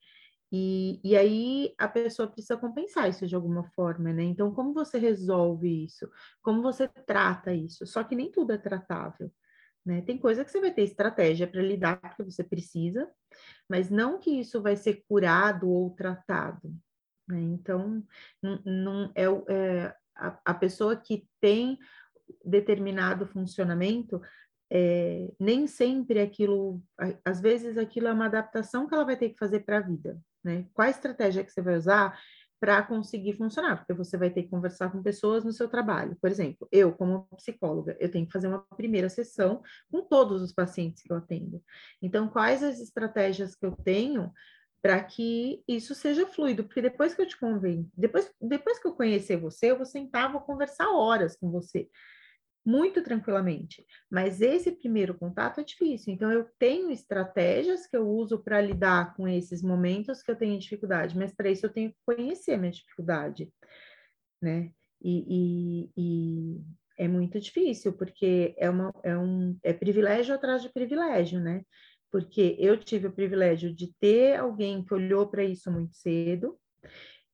E, e aí a pessoa precisa compensar isso de alguma forma, né? Então, como você resolve isso? Como você trata isso? Só que nem tudo é tratável. Né? Tem coisa que você vai ter estratégia para lidar porque você precisa, mas não que isso vai ser curado ou tratado. Né? Então, não, não é, é a, a, pessoa que tem determinado funcionamento, é, nem sempre aquilo, às vezes aquilo é uma adaptação que ela vai ter que fazer para a vida, né? Qual estratégia que você vai usar? para conseguir funcionar, porque você vai ter que conversar com pessoas no seu trabalho. Por exemplo, eu, como psicóloga, eu tenho que fazer uma primeira sessão com todos os pacientes que eu atendo. Então, quais as estratégias que eu tenho para que isso seja fluido? Porque depois que eu te convenho, depois, depois que eu conhecer você, eu vou sentar, vou conversar horas com você muito tranquilamente. Mas esse primeiro contato é difícil. Então, eu tenho estratégias que eu uso para lidar com esses momentos que eu tenho dificuldade, mas para isso eu tenho que conhecer minha dificuldade, né? E, e, e, é muito difícil, porque é, uma, é, um, é privilégio atrás de privilégio, né? Porque eu tive o privilégio de ter alguém que olhou para isso muito cedo,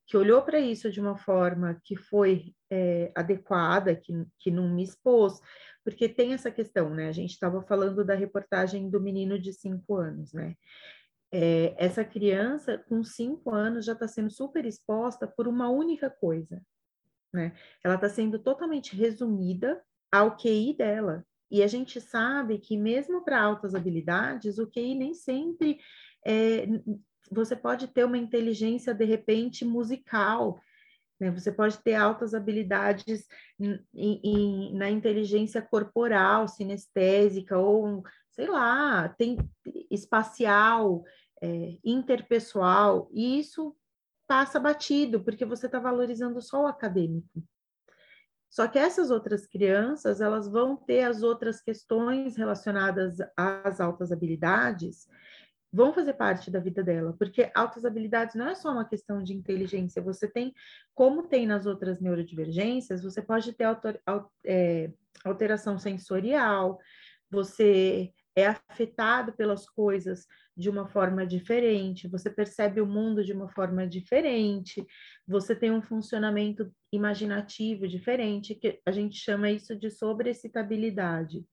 que olhou para isso de uma forma que foi é, adequada, que, que não me expôs, porque tem essa questão, né? A gente estava falando da reportagem do menino de cinco anos, né? É, essa criança com cinco anos já está sendo super exposta por uma única coisa, né? Ela está sendo totalmente resumida ao QI dela. E a gente sabe que mesmo para altas habilidades, o QI nem sempre é, você pode ter uma inteligência, de repente, musical, né? Você pode ter altas habilidades em, em, na inteligência corporal, sinestésica, ou, sei lá, tem espacial, é, interpessoal, e isso passa batido, porque você está valorizando só o acadêmico. Só que essas outras crianças, elas vão ter as outras questões relacionadas às altas habilidades, vão fazer parte da vida dela, porque altas habilidades não é só uma questão de inteligência, você tem, como tem nas outras neurodivergências, você pode ter alter, é, alteração sensorial, você é afetado pelas coisas de uma forma diferente, você percebe o mundo de uma forma diferente, você tem um funcionamento imaginativo diferente, que a gente chama isso de sobreexcitabilidade.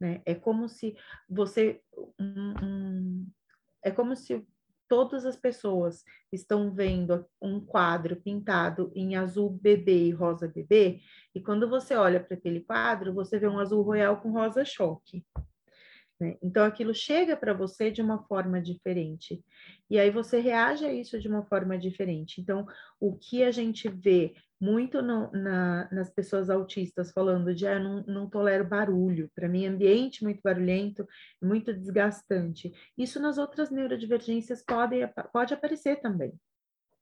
Né? É como se você um, é como se todas as pessoas estão vendo um quadro pintado em azul bebê e rosa bebê, e quando você olha para aquele quadro, você vê um azul royal com rosa choque. Né? Então, aquilo chega para você de uma forma diferente. E aí você reage a isso de uma forma diferente. Então, o que a gente vê muito no, na, nas pessoas autistas falando de ah, não, não tolero barulho, para mim ambiente muito barulhento, muito desgastante. Isso nas outras neurodivergências pode, pode aparecer também.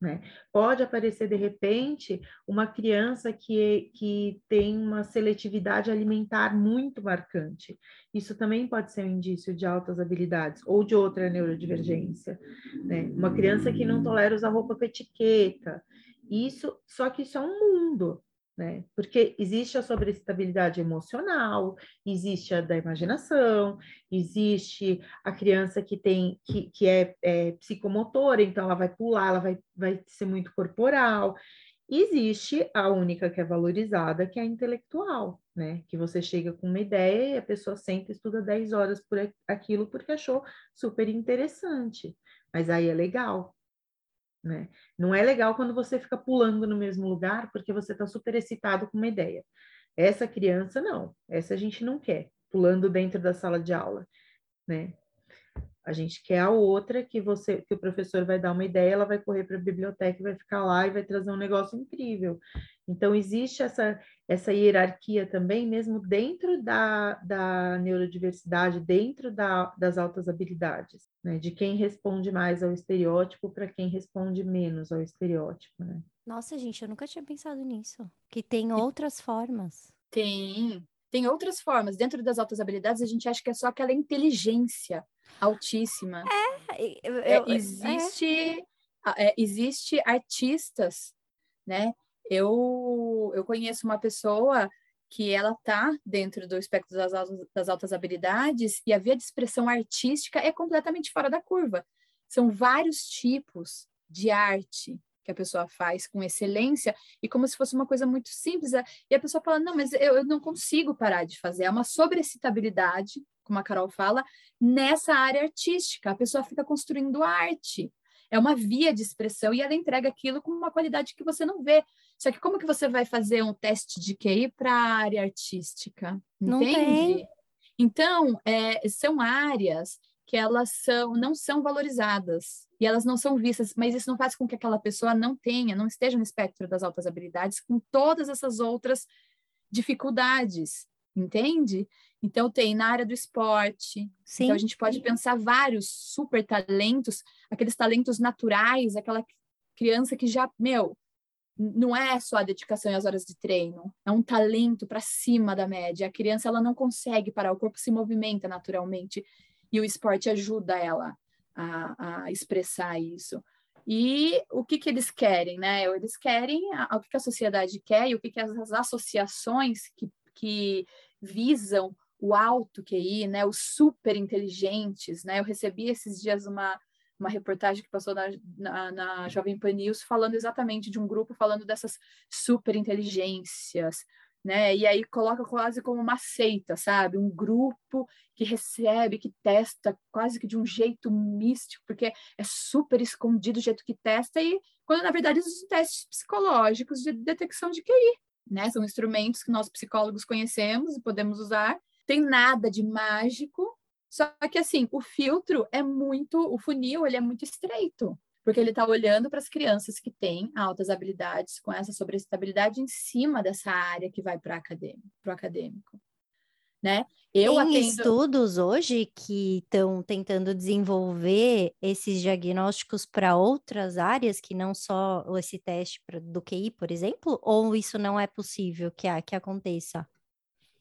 Né? Pode aparecer de repente uma criança que, que tem uma seletividade alimentar muito marcante. Isso também pode ser um indício de altas habilidades ou de outra neurodivergência. Né? Uma criança que não tolera usar roupa com etiqueta, isso, só que isso é um mundo, né? Porque existe a sobreestabilidade emocional, existe a da imaginação, existe a criança que tem que, que é, é psicomotora, então ela vai pular, ela vai, vai ser muito corporal. Existe a única que é valorizada, que é a intelectual, né? Que você chega com uma ideia e a pessoa senta e estuda 10 horas por aquilo porque achou super interessante. Mas aí é legal, né? Não é legal quando você fica pulando no mesmo lugar porque você está super excitado com uma ideia. Essa criança, não. Essa a gente não quer, pulando dentro da sala de aula. Né? A gente quer a outra que você, que o professor vai dar uma ideia, ela vai correr para a biblioteca, vai ficar lá e vai trazer um negócio incrível. Então existe essa essa hierarquia também, mesmo dentro da, da neurodiversidade, dentro da, das altas habilidades, né? De quem responde mais ao estereótipo para quem responde menos ao estereótipo, né? Nossa, gente, eu nunca tinha pensado nisso. Que tem outras formas. Tem, tem outras formas. Dentro das altas habilidades, a gente acha que é só aquela inteligência altíssima. É, eu, é, eu, existe, é. existe artistas, né? Eu, eu conheço uma pessoa que ela tá dentro do espectro das das altas habilidades e a via de expressão artística é completamente fora da curva. São vários tipos de arte que a pessoa faz com excelência e como se fosse uma coisa muito simples. E a pessoa fala: não, mas eu, eu não consigo parar de fazer. É uma sobrecitabilidade, como a Carol fala, nessa área artística. A pessoa fica construindo arte. É uma via de expressão e ela entrega aquilo com uma qualidade que você não vê. Só que como que você vai fazer um teste de QI para a área artística? Não Tem. Então, é, são áreas que elas são, não são valorizadas e elas não são vistas, mas isso não faz com que aquela pessoa não tenha, não esteja no espectro das altas habilidades com todas essas outras dificuldades, entende? Então tem na área do esporte, Sim. então a gente pode pensar vários super talentos, aqueles talentos naturais, aquela criança que já, meu, não é só a dedicação e as horas de treino, é um talento para cima da média. A criança ela não consegue parar, o corpo se movimenta naturalmente e o esporte ajuda ela a, a expressar isso. E o que, que eles querem, né? Eles querem o que, a sociedade quer e o que, que as associações que, que visam o alto QI, né? Os super inteligentes, né? Eu recebi esses dias uma, uma reportagem que passou na, na, na Jovem Pan News falando exatamente de um grupo falando dessas super inteligências, né? E aí coloca quase como uma seita, sabe? Um grupo que recebe, que testa quase que de um jeito místico, porque é super escondido o jeito que testa e quando na verdade são testes psicológicos de detecção de QI, né? São instrumentos que nós psicólogos conhecemos e podemos usar. Tem nada de mágico, só que assim, o filtro é muito, o funil, ele é muito estreito porque ele está olhando para as crianças que têm altas habilidades, com essa sobreestabilidade em cima dessa área que vai para acadêmico, o acadêmico. Né? Eu Tem atendo... estudos hoje que estão tentando desenvolver esses diagnósticos para outras áreas, que não só esse teste do QI, por exemplo, ou isso não é possível que, que aconteça?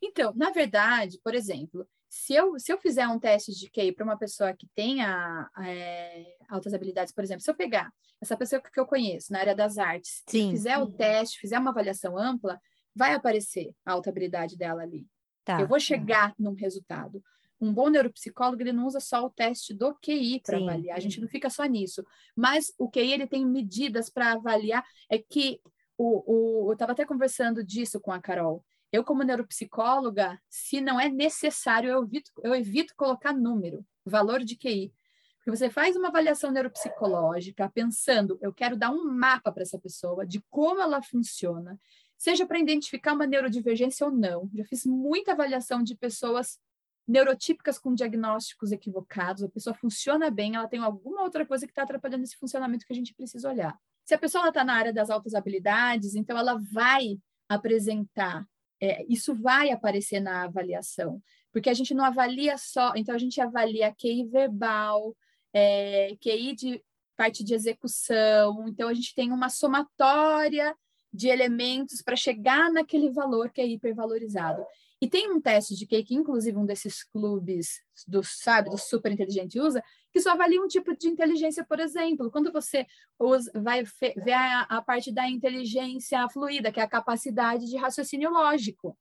Então, na verdade, por exemplo, se eu, se eu fizer um teste de QI para uma pessoa que tenha é, altas habilidades, por exemplo, se eu pegar essa pessoa que eu conheço na área das artes, Sim. fizer o teste, fizer uma avaliação ampla, vai aparecer a alta habilidade dela ali. Tá. Eu vou chegar num resultado. Um bom neuropsicólogo, ele não usa só o teste do QI para avaliar, a gente não fica só nisso. Mas o QI, ele tem medidas para avaliar, é que o, o, eu estava até conversando disso com a Carol, eu, como neuropsicóloga, se não é necessário, eu evito, eu evito colocar número, valor de QI. Porque você faz uma avaliação neuropsicológica pensando, eu quero dar um mapa para essa pessoa de como ela funciona, seja para identificar uma neurodivergência ou não. Já fiz muita avaliação de pessoas neurotípicas com diagnósticos equivocados, a pessoa funciona bem, ela tem alguma outra coisa que está atrapalhando esse funcionamento que a gente precisa olhar. Se a pessoa está na área das altas habilidades, então ela vai apresentar é, isso vai aparecer na avaliação, porque a gente não avalia só, então a gente avalia QI verbal, é, QI de parte de execução, então a gente tem uma somatória de elementos para chegar naquele valor que é hipervalorizado. E tem um teste de QI que, inclusive, um desses clubes do, sabe, do super inteligente usa, que só avalia um tipo de inteligência, por exemplo. Quando você usa, vai ver a, a parte da inteligência fluida, que é a capacidade de raciocínio lógico.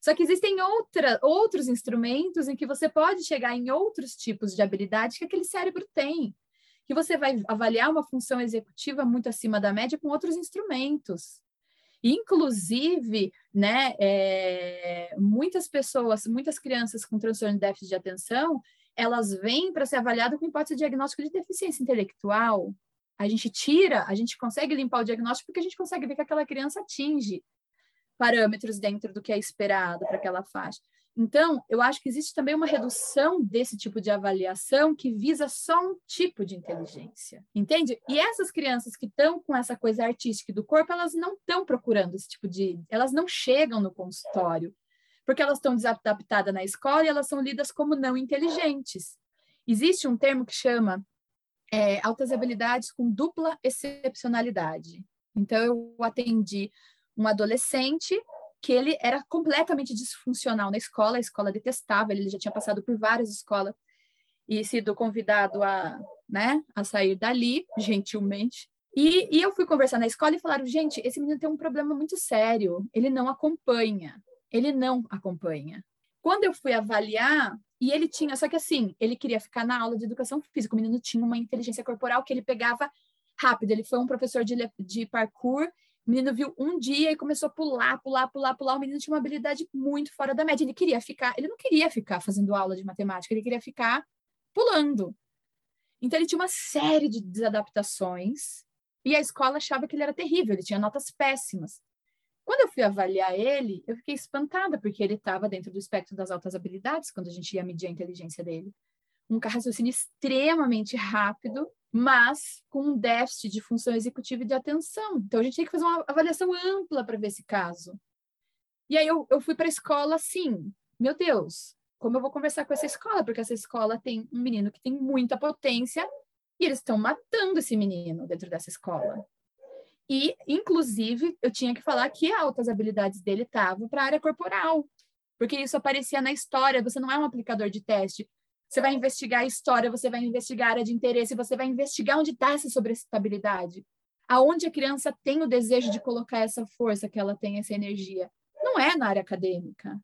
Só que existem outra, outros instrumentos em que você pode chegar em outros tipos de habilidade que aquele cérebro tem, que você vai avaliar uma função executiva muito acima da média com outros instrumentos. Inclusive, né, é, muitas pessoas, muitas crianças com transtorno de déficit de atenção, elas vêm para ser avaliadas com hipótese diagnóstico de deficiência intelectual. A gente tira, a gente consegue limpar o diagnóstico porque a gente consegue ver que aquela criança atinge parâmetros dentro do que é esperado para aquela faixa. Então, eu acho que existe também uma redução desse tipo de avaliação que visa só um tipo de inteligência, entende? E essas crianças que estão com essa coisa artística do corpo, elas não estão procurando esse tipo de. Elas não chegam no consultório, porque elas estão desadaptadas na escola e elas são lidas como não inteligentes. Existe um termo que chama é, altas habilidades com dupla excepcionalidade. Então, eu atendi um adolescente que ele era completamente disfuncional na escola, a escola detestava, ele já tinha passado por várias escolas e sido convidado a, né, a sair dali, gentilmente. E, e eu fui conversar na escola e falaram, gente, esse menino tem um problema muito sério, ele não acompanha, ele não acompanha. Quando eu fui avaliar, e ele tinha, só que assim, ele queria ficar na aula de educação física, o menino tinha uma inteligência corporal que ele pegava rápido, ele foi um professor de, de parkour o menino viu um dia e começou a pular, pular, pular, pular. O menino tinha uma habilidade muito fora da média. Ele queria ficar, ele não queria ficar fazendo aula de matemática, ele queria ficar pulando. Então ele tinha uma série de desadaptações e a escola achava que ele era terrível, ele tinha notas péssimas. Quando eu fui avaliar ele, eu fiquei espantada porque ele estava dentro do espectro das altas habilidades quando a gente ia medir a inteligência dele. um raciocínio extremamente rápido, mas com um déficit de função executiva e de atenção. Então, a gente tem que fazer uma avaliação ampla para ver esse caso. E aí, eu, eu fui para a escola assim, meu Deus, como eu vou conversar com essa escola? Porque essa escola tem um menino que tem muita potência e eles estão matando esse menino dentro dessa escola. E, inclusive, eu tinha que falar que altas habilidades dele estavam para a área corporal, porque isso aparecia na história. Você não é um aplicador de teste. Você vai investigar a história, você vai investigar a área de interesse, você vai investigar onde está essa sobreestabilidade. Aonde a criança tem o desejo de colocar essa força que ela tem, essa energia. Não é na área acadêmica.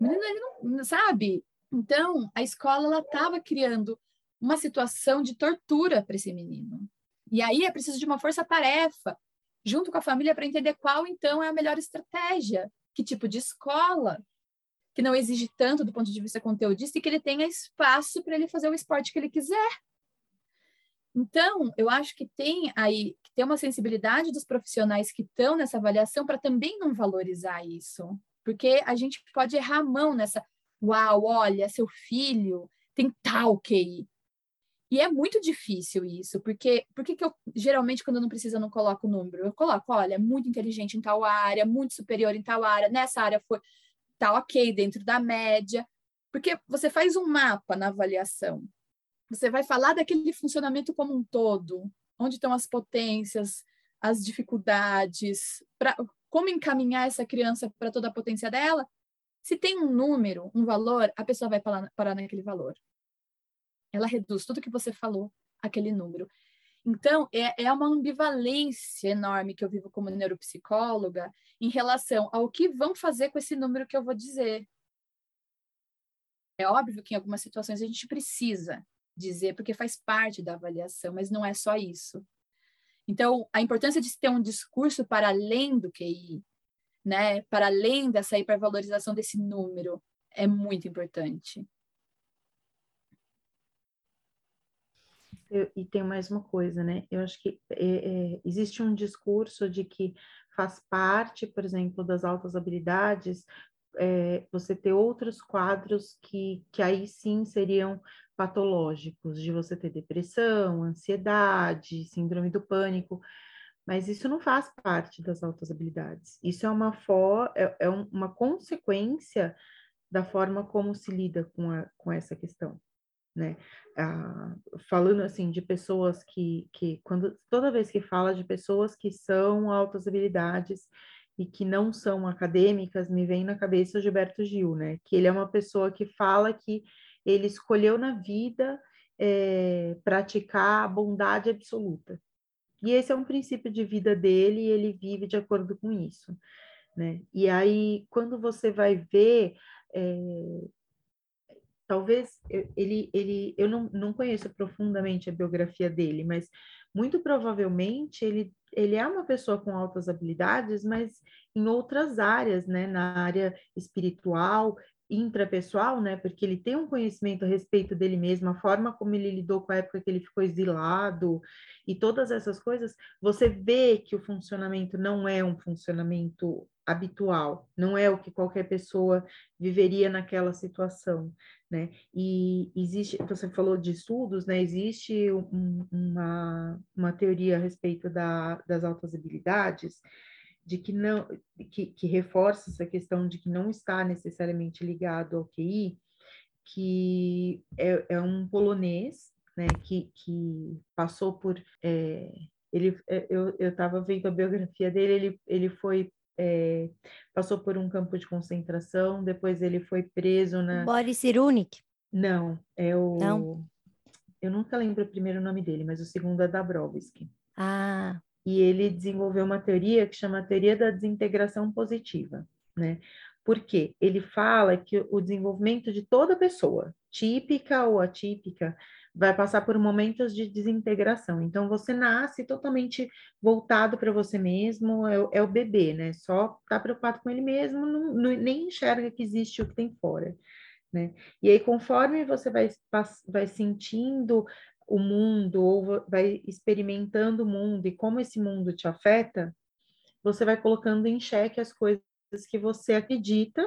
O menino, ele não, sabe? Então, a escola, estava criando uma situação de tortura para esse menino. E aí é preciso de uma força-tarefa, junto com a família, para entender qual, então, é a melhor estratégia, que tipo de escola, que não exige tanto do ponto de vista conteudista e que ele tenha espaço para ele fazer o esporte que ele quiser. Então, eu acho que tem aí que ter uma sensibilidade dos profissionais que estão nessa avaliação para também não valorizar isso, porque a gente pode errar a mão nessa, uau, olha, seu filho tem tal QI. E é muito difícil isso, porque porque que eu geralmente quando não precisa não coloco o número, eu coloco, olha, muito inteligente em tal área, muito superior em tal área, nessa área foi tá ok dentro da média, porque você faz um mapa na avaliação. Você vai falar daquele funcionamento como um todo, onde estão as potências, as dificuldades, para como encaminhar essa criança para toda a potência dela. Se tem um número, um valor, a pessoa vai parar, parar naquele valor. Ela reduz tudo que você falou aquele número. Então, é, é uma ambivalência enorme que eu vivo como neuropsicóloga em relação ao que vão fazer com esse número que eu vou dizer. É óbvio que em algumas situações a gente precisa dizer, porque faz parte da avaliação, mas não é só isso. Então, a importância de ter um discurso para além do QI, né, para além dessa hipervalorização desse número, é muito importante. Eu, e tem mais uma coisa, né? Eu acho que é, é, existe um discurso de que faz parte, por exemplo, das altas habilidades, é, você ter outros quadros que, que aí sim seriam patológicos, de você ter depressão, ansiedade, síndrome do pânico, mas isso não faz parte das altas habilidades. Isso é uma, for, é, é uma consequência da forma como se lida com, a, com essa questão né? Ah, falando assim de pessoas que, que quando toda vez que fala de pessoas que são altas habilidades e que não são acadêmicas, me vem na cabeça o Gilberto Gil, né? Que ele é uma pessoa que fala que ele escolheu na vida é, praticar a bondade absoluta. E esse é um princípio de vida dele e ele vive de acordo com isso. Né? E aí, quando você vai ver é, talvez ele, ele eu não, não conheço profundamente a biografia dele, mas muito provavelmente ele, ele é uma pessoa com altas habilidades, mas em outras áreas, né, na área espiritual, intrapessoal, né, porque ele tem um conhecimento a respeito dele mesmo, a forma como ele lidou com a época que ele ficou exilado e todas essas coisas, você vê que o funcionamento não é um funcionamento habitual, não é o que qualquer pessoa viveria naquela situação né? E existe, você falou de estudos, né? Existe um, uma, uma teoria a respeito da, das altas habilidades, de que não, que, que reforça essa questão de que não está necessariamente ligado ao QI, que é, é um polonês, né? Que, que passou por é, ele, é, eu estava vendo a biografia dele, ele, ele foi é, passou por um campo de concentração, depois ele foi preso na. Boris Cyrulnik? Não, é o. Não. Eu nunca lembro o primeiro nome dele, mas o segundo é Dabrowski. Ah. E ele desenvolveu uma teoria que chama teoria da desintegração positiva, né? Porque ele fala que o desenvolvimento de toda pessoa, típica ou atípica, vai passar por momentos de desintegração. Então, você nasce totalmente voltado para você mesmo, é, é, o bebê, né? Só está preocupado com ele mesmo, não, não, nem enxerga que existe o que tem fora, né? E aí, conforme você vai, vai sentindo o mundo, ou vai experimentando o mundo e como esse mundo te afeta, você vai colocando em xeque as coisas que você acredita,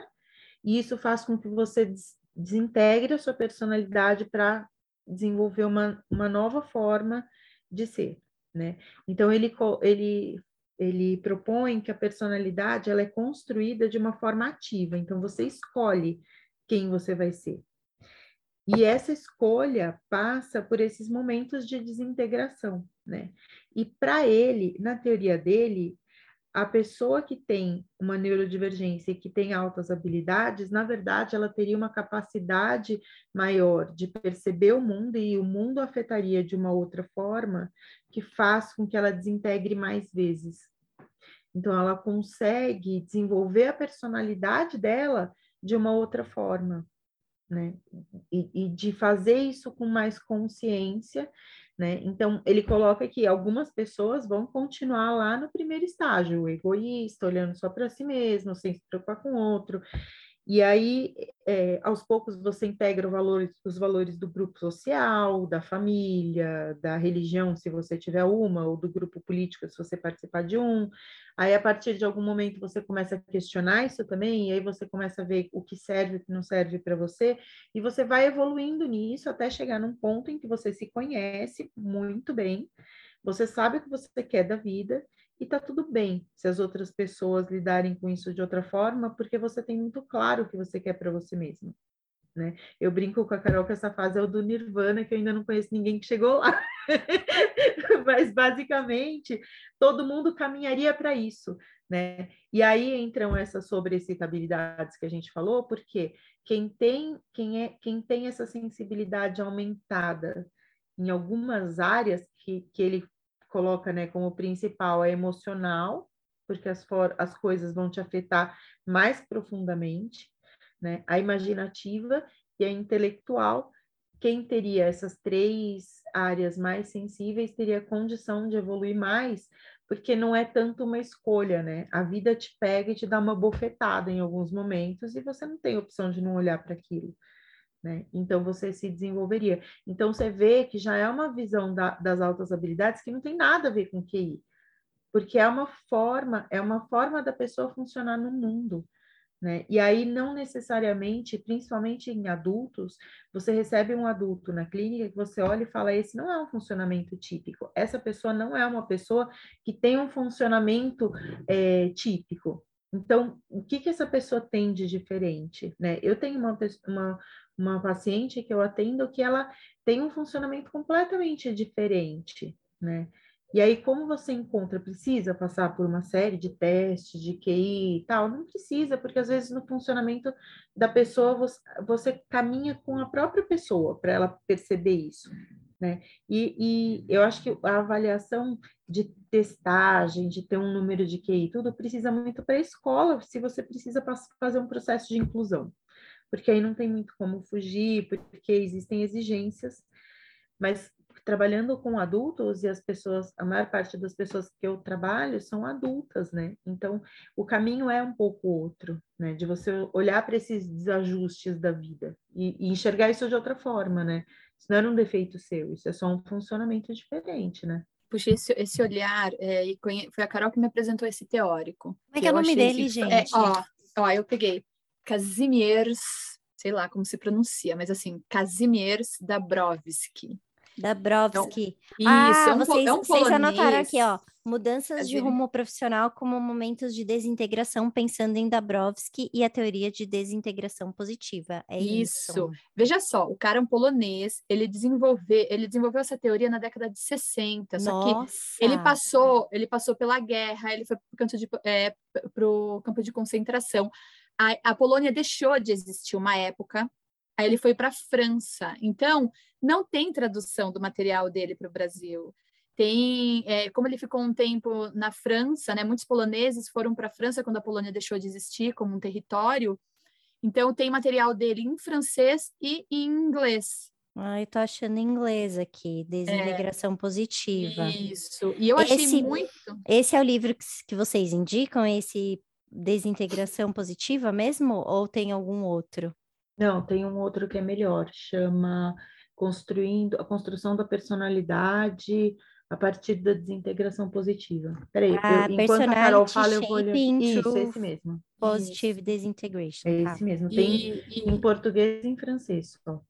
e isso faz com que você desintegre a sua personalidade para desenvolver uma, uma nova forma de ser, né? Então ele, ele, ele propõe que a personalidade ela é construída de uma forma ativa, então você escolhe quem você vai ser. E essa escolha passa por esses momentos de desintegração, né? E para ele, na teoria dele, a pessoa que tem uma neurodivergência e que tem altas habilidades, na verdade, ela teria uma capacidade maior de perceber o mundo e o mundo afetaria de uma outra forma que faz com que ela desintegre mais vezes. Então, ela consegue desenvolver a personalidade dela de uma outra forma, né? E, e de fazer isso com mais consciência né? Então, ele coloca que algumas pessoas vão continuar lá no primeiro estágio, egoísta, olhando só para si mesmo, sem se preocupar com o outro. E aí, é, aos poucos, você integra valor, os valores do grupo social, da família, da religião, se você tiver uma, ou do grupo político, se você participar de um. Aí, a partir de algum momento, você começa a questionar isso também, e aí você começa a ver o que serve e o que não serve para você, e você vai evoluindo nisso até chegar num ponto em que você se conhece muito bem, você sabe o que você quer da vida, e tá tudo bem se as outras pessoas lidarem com isso de outra forma, porque você tem muito claro o que você quer para você mesmo. Né? Eu brinco com a Carol que essa fase é o do Nirvana, que eu ainda não conheço ninguém que chegou lá. Mas basicamente todo mundo caminharia para isso, né? E aí entram essas sobreexcitabilidades que a gente falou, porque quem tem, quem é, quem tem essa sensibilidade aumentada em algumas áreas que, que ele coloca né, como principal é emocional, porque as, for as coisas vão te afetar mais profundamente, né? A imaginativa e a intelectual. Quem teria essas três áreas mais sensíveis teria condição de evoluir mais, porque não é tanto uma escolha, né? A vida te pega e te dá uma bofetada em alguns momentos e você não tem opção de não olhar para aquilo né? Então você se desenvolveria. Então você vê que já é uma visão da, das altas habilidades que não tem nada a ver com QI, porque é uma forma, é uma forma da pessoa funcionar no mundo. Né? E aí, não necessariamente, principalmente em adultos, você recebe um adulto na clínica que você olha e fala: esse não é um funcionamento típico, essa pessoa não é uma pessoa que tem um funcionamento é, típico. Então, o que, que essa pessoa tem de diferente? Né? Eu tenho uma, uma, uma paciente que eu atendo que ela tem um funcionamento completamente diferente, né? E aí, como você encontra, precisa passar por uma série de testes de QI e tal? Não precisa, porque às vezes no funcionamento da pessoa você, você caminha com a própria pessoa para ela perceber isso, né? E, e, eu acho que a avaliação de testagem, de ter um número de QI, tudo precisa muito para a escola, se você precisa fazer um processo de inclusão porque aí não tem muito como fugir, porque existem exigências, mas trabalhando com adultos e as pessoas, a maior parte das pessoas que eu trabalho são adultas, né? Então, o caminho é um pouco outro, né? De você olhar para esses desajustes da vida e, e, enxergar isso de outra forma, né? Isso não era um defeito seu, isso é só um funcionamento diferente, né? Puxa, esse, esse olhar, é, e foi a Carol que me apresentou esse teórico. Como é que é o nome dele, esse, gente? É, ó, ó, eu peguei. Kazimierz, sei lá como se pronuncia, mas assim, Kazimierz Dabrowski. Dabrowski. Então, ah, isso, é um, vocês, é um vocês anotaram aqui, ó. Mudanças de rumo profissional como momentos de desintegração, pensando em Dabrowski e a teoria de desintegração positiva. É isso. Isso. Veja só, o cara é um polonês, ele desenvolveu, ele desenvolveu essa teoria na década de 60, só que Nossa. ele passou, ele passou pela guerra, ele foi para o é, campo de concentração. A, a Polônia deixou de existir uma época, aí ele foi para a França. Então, não tem tradução do material dele para o Brasil. Tem, é, como ele ficou um tempo na França, né? Muitos poloneses foram para a França quando a Polônia deixou de existir como um território. Então, tem material dele em francês e em inglês. Ah, eu tô achando em inglês aqui, desintegração positiva. Isso. E eu achei Esse- muito. Esse é o livro que, que vocês indicam, esse desintegração positiva mesmo, ou tem algum outro? Não, tem um outro que é melhor, chama Construindo a Construção da Personalidade a partir da desintegração positiva. Peraí, Ah, eu, enquanto a Carol fala, eu vou olhar. Isso, esse mesmo. Positive Disintegration. É tá. esse mesmo. Tem E, e- em português e em francês só.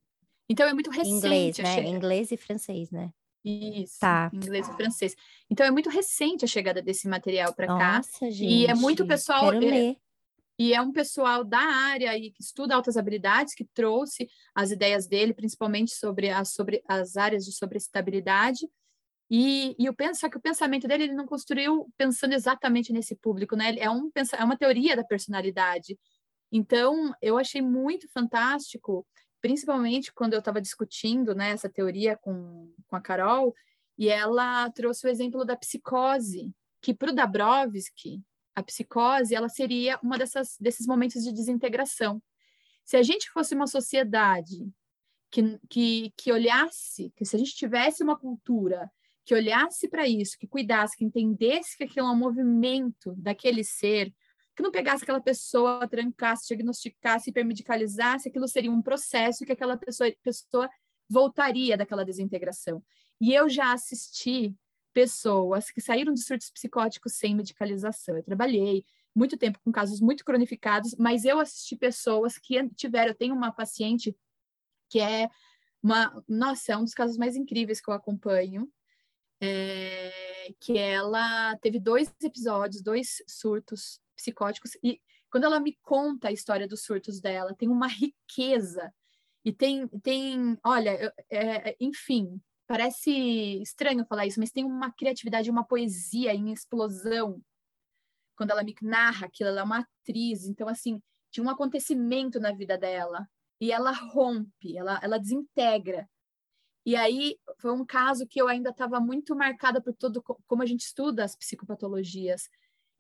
Então é muito recente. Inglês, né? chegada- Inglês e francês, né? Isso, Tá. inglês e francês. Então é muito recente a chegada desse material para cá. Nossa, gente. E é muito pessoal- é- ler. E é um pessoal da área e que estuda altas habilidades que trouxe as ideias dele, principalmente sobre, a, sobre as áreas de sobreestabilidade. E, e o pensa que o pensamento dele ele não construiu pensando exatamente nesse público, né? É, um, é uma teoria da personalidade. Então, eu achei muito fantástico, principalmente quando eu estava discutindo né, essa teoria com, com a Carol, e ela trouxe o exemplo da psicose, que para o Dabrowski, a psicose ela seria uma dessas desses momentos de desintegração. Se a gente fosse uma sociedade que, que, que olhasse, que se a gente tivesse uma cultura que olhasse para isso, que cuidasse, que entendesse que aquilo é um movimento daquele ser, que não pegasse aquela pessoa, trancasse, diagnosticasse, hipermedicalizasse, aquilo seria um processo que aquela pessoa, pessoa voltaria daquela desintegração. E eu já assisti pessoas que saíram de surtos psicóticos sem medicalização. Eu trabalhei muito tempo com casos muito cronificados, mas eu assisti pessoas que tiveram. Eu tenho uma paciente que é uma. Nossa, é um dos casos mais incríveis que eu acompanho. É, que ela teve dois episódios, dois surtos psicóticos, e quando ela me conta a história dos surtos dela, tem uma riqueza, e tem, tem olha, é, enfim, parece estranho falar isso, mas tem uma criatividade, uma poesia em explosão. Quando ela me narra aquilo, ela é uma atriz, então, assim, tinha um acontecimento na vida dela, e ela rompe, ela, ela desintegra. E aí foi um caso que eu ainda estava muito marcada por todo co- como a gente estuda as psicopatologias.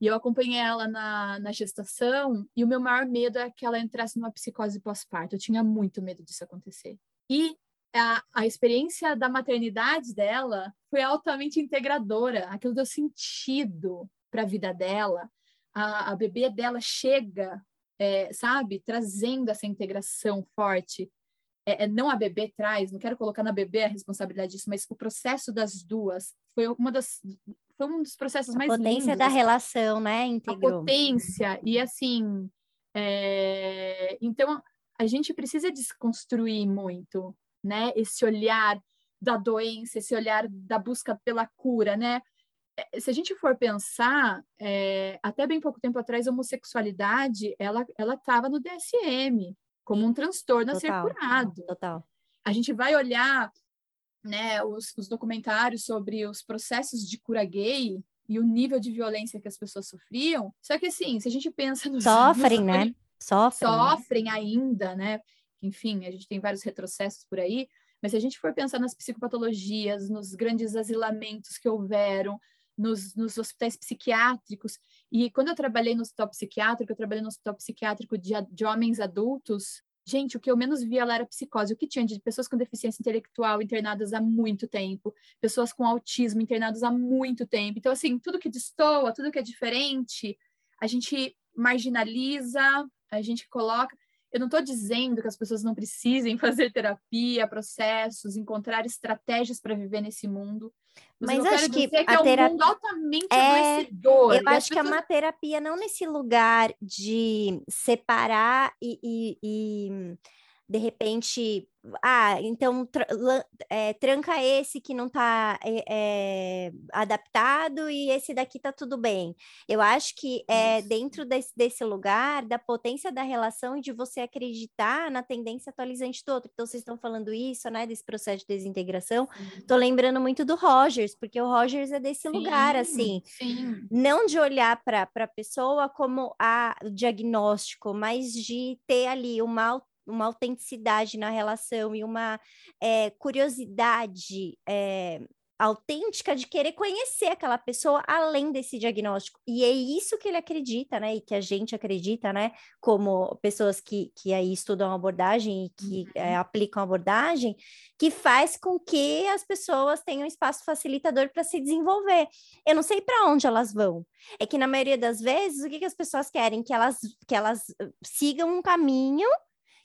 E eu acompanhei ela na, na gestação, e o meu maior medo é que ela entrasse numa psicose pós-parto. Eu tinha muito medo disso acontecer. E a, a experiência da maternidade dela foi altamente integradora. Aquilo deu sentido para a vida dela. A, a bebê dela chega, é, sabe, trazendo essa integração forte. É, é, não a bebê traz, não quero colocar na bebê a responsabilidade disso, mas o processo das duas foi uma das foi um dos processos A mais potência lindos, da relação, né? a Integrou. potência e assim é, então a gente precisa desconstruir muito né esse olhar da doença esse olhar da busca pela cura né É, se a gente for pensar é, até bem pouco tempo atrás a homossexualidade ela ela estava no DSM como um transtorno a ser Total. curado Total. a gente vai olhar né, os, os documentários sobre os processos de cura gay e o nível de violência que as pessoas sofriam. Só que assim, se a gente pensa nos Sofrem, né? Sofrem. né? Sofrem ainda, né? Enfim, a gente tem vários retrocessos por aí, mas se a gente for pensar nas psicopatologias, nos grandes asilamentos que houveram, nos, nos hospitais psiquiátricos, e quando eu trabalhei no hospital psiquiátrico, eu trabalhei no hospital psiquiátrico de, de homens adultos, Gente, o que eu menos via lá era psicose. O que tinha de pessoas com deficiência intelectual internadas há muito tempo, pessoas com autismo internadas há muito tempo. Então, assim, tudo que destoa, tudo que é diferente, a gente marginaliza, a gente coloca. Eu não estou dizendo que as pessoas não precisem fazer terapia, processos, encontrar estratégias para viver nesse mundo. Mas eu acho que a é um terapia- mundo altamente É, adoecedor. Eu acho que é pessoas- uma terapia não nesse lugar de separar e, e- e, de repente, ah, então tra- é, tranca esse que não está adaptado e esse daqui tá tudo bem. Eu acho que é Isso. dentro desse, desse lugar da potência da relação e de você acreditar na tendência atualizante do outro. Então, vocês estão falando isso, né, desse processo de desintegração. Tô lembrando muito do Rogers, porque o Rogers é desse lugar, assim Sim, não de olhar para a pessoa como a, diagnóstico, mas de ter ali uma, uma autenticidade na relação e uma eh, curiosidade eh, autêntica de querer conhecer aquela pessoa além desse diagnóstico. E é isso que ele acredita, né? E que a gente acredita, né? Como pessoas que, que aí estudam abordagem e que eh, aplicam abordagem, que faz com que as pessoas tenham espaço facilitador para se desenvolver. Eu não sei para onde elas vão. É que na maioria das vezes, o que, que as pessoas querem? Que elas, que elas sigam um caminho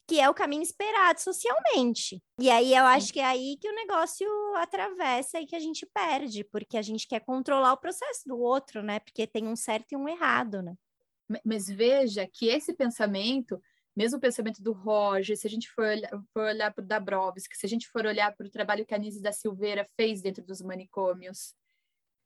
que é o caminho esperado socialmente. E aí eu acho que é aí que o negócio atravessa e que a gente perde, porque a gente quer controlar o processo do outro, né? Porque tem um certo e um errado, né? Ma- Mas veja que esse pensamento mesmo o pensamento do Roger, se a gente for olhar, for olhar para o Dabrowski, se a gente for olhar para o trabalho que a Anise da Silveira fez dentro dos manicômios,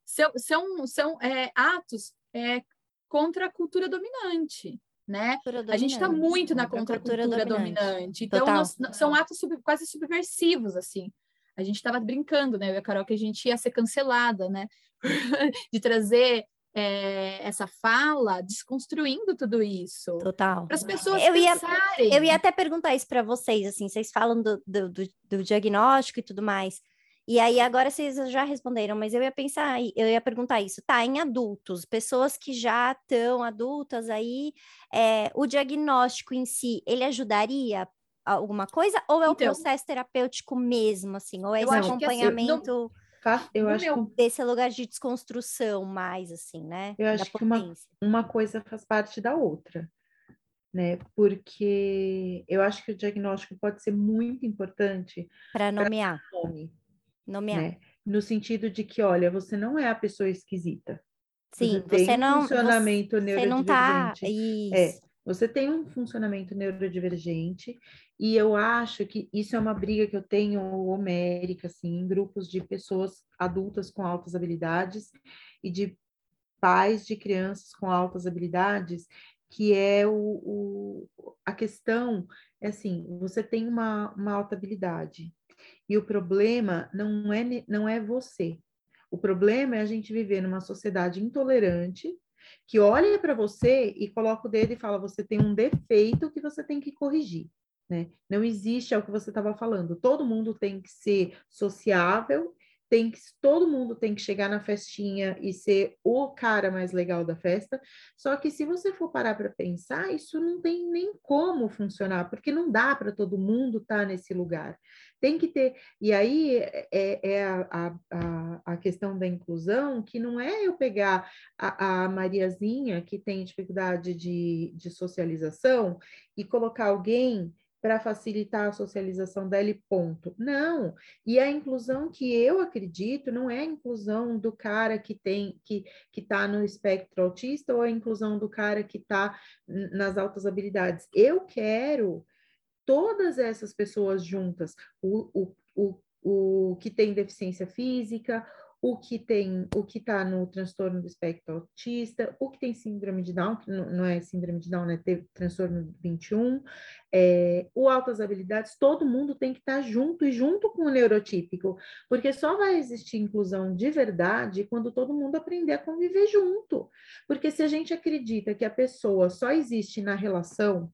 são, são, são é, atos é, contra a cultura dominante, né? A gente está muito na contracultura dominante. dominante. Então, nós, são atos sub, quase subversivos, assim. A gente estava brincando, né? Eu e a Carol, que a gente ia ser cancelada, né? de trazer é, essa fala, desconstruindo tudo isso. Total. Para as pessoas eu pensarem. Ia, eu ia até perguntar isso para vocês, assim, vocês falam do, do, do diagnóstico e tudo mais. E aí agora vocês já responderam, mas eu ia pensar, eu ia perguntar isso, tá? Em adultos, pessoas que já estão adultas aí, é, o diagnóstico em si, ele ajudaria alguma coisa ou é o então, processo terapêutico mesmo, assim, ou é esse acompanhamento? Assim, eu acho meu... que desse lugar de desconstrução mais assim, né? Eu acho que uma, uma coisa faz parte da outra, né? Porque eu acho que o diagnóstico pode ser muito importante para nomear. Nome, nomear. Né? No sentido de que, olha, você não é a pessoa esquisita. Sim, você, você não. Funcionamento você, neurodivergente. Você não tá. Isso. É, você tem um funcionamento neurodivergente e eu acho que isso é uma briga que eu tenho homérica, assim, em grupos de pessoas adultas com altas habilidades e de pais de crianças com altas habilidades, que é o, o a questão, é assim, você tem uma, uma alta habilidade e o problema não é, não é você. O problema é a gente viver numa sociedade intolerante que olha para você e coloca o dedo e fala: você tem um defeito que você tem que corrigir. Né? Não existe, é o que você estava falando, todo mundo tem que ser sociável, tem que, todo mundo tem que chegar na festinha e ser o cara mais legal da festa. Só que se você for parar para pensar, isso não tem nem como funcionar, porque não dá para todo mundo estar tá nesse lugar. Tem que ter. E aí é, é a, a, a questão da inclusão, que não é eu pegar a, a Mariazinha, que tem dificuldade de, de socialização, e colocar alguém para facilitar a socialização dela e ponto. Não. E a inclusão que eu acredito não é a inclusão do cara que tem que que está no espectro autista ou a inclusão do cara que está nas altas habilidades. Eu quero todas essas pessoas juntas, o, o, o, o que tem deficiência física, o que tem, o que está no transtorno do espectro autista, o que tem síndrome de Down, que não é síndrome de Down, né? Teve transtorno 21, é, o altas habilidades, todo mundo tem que estar tá junto e junto com o neurotípico, porque só vai existir inclusão de verdade quando todo mundo aprender a conviver junto. Porque se a gente acredita que a pessoa só existe na relação,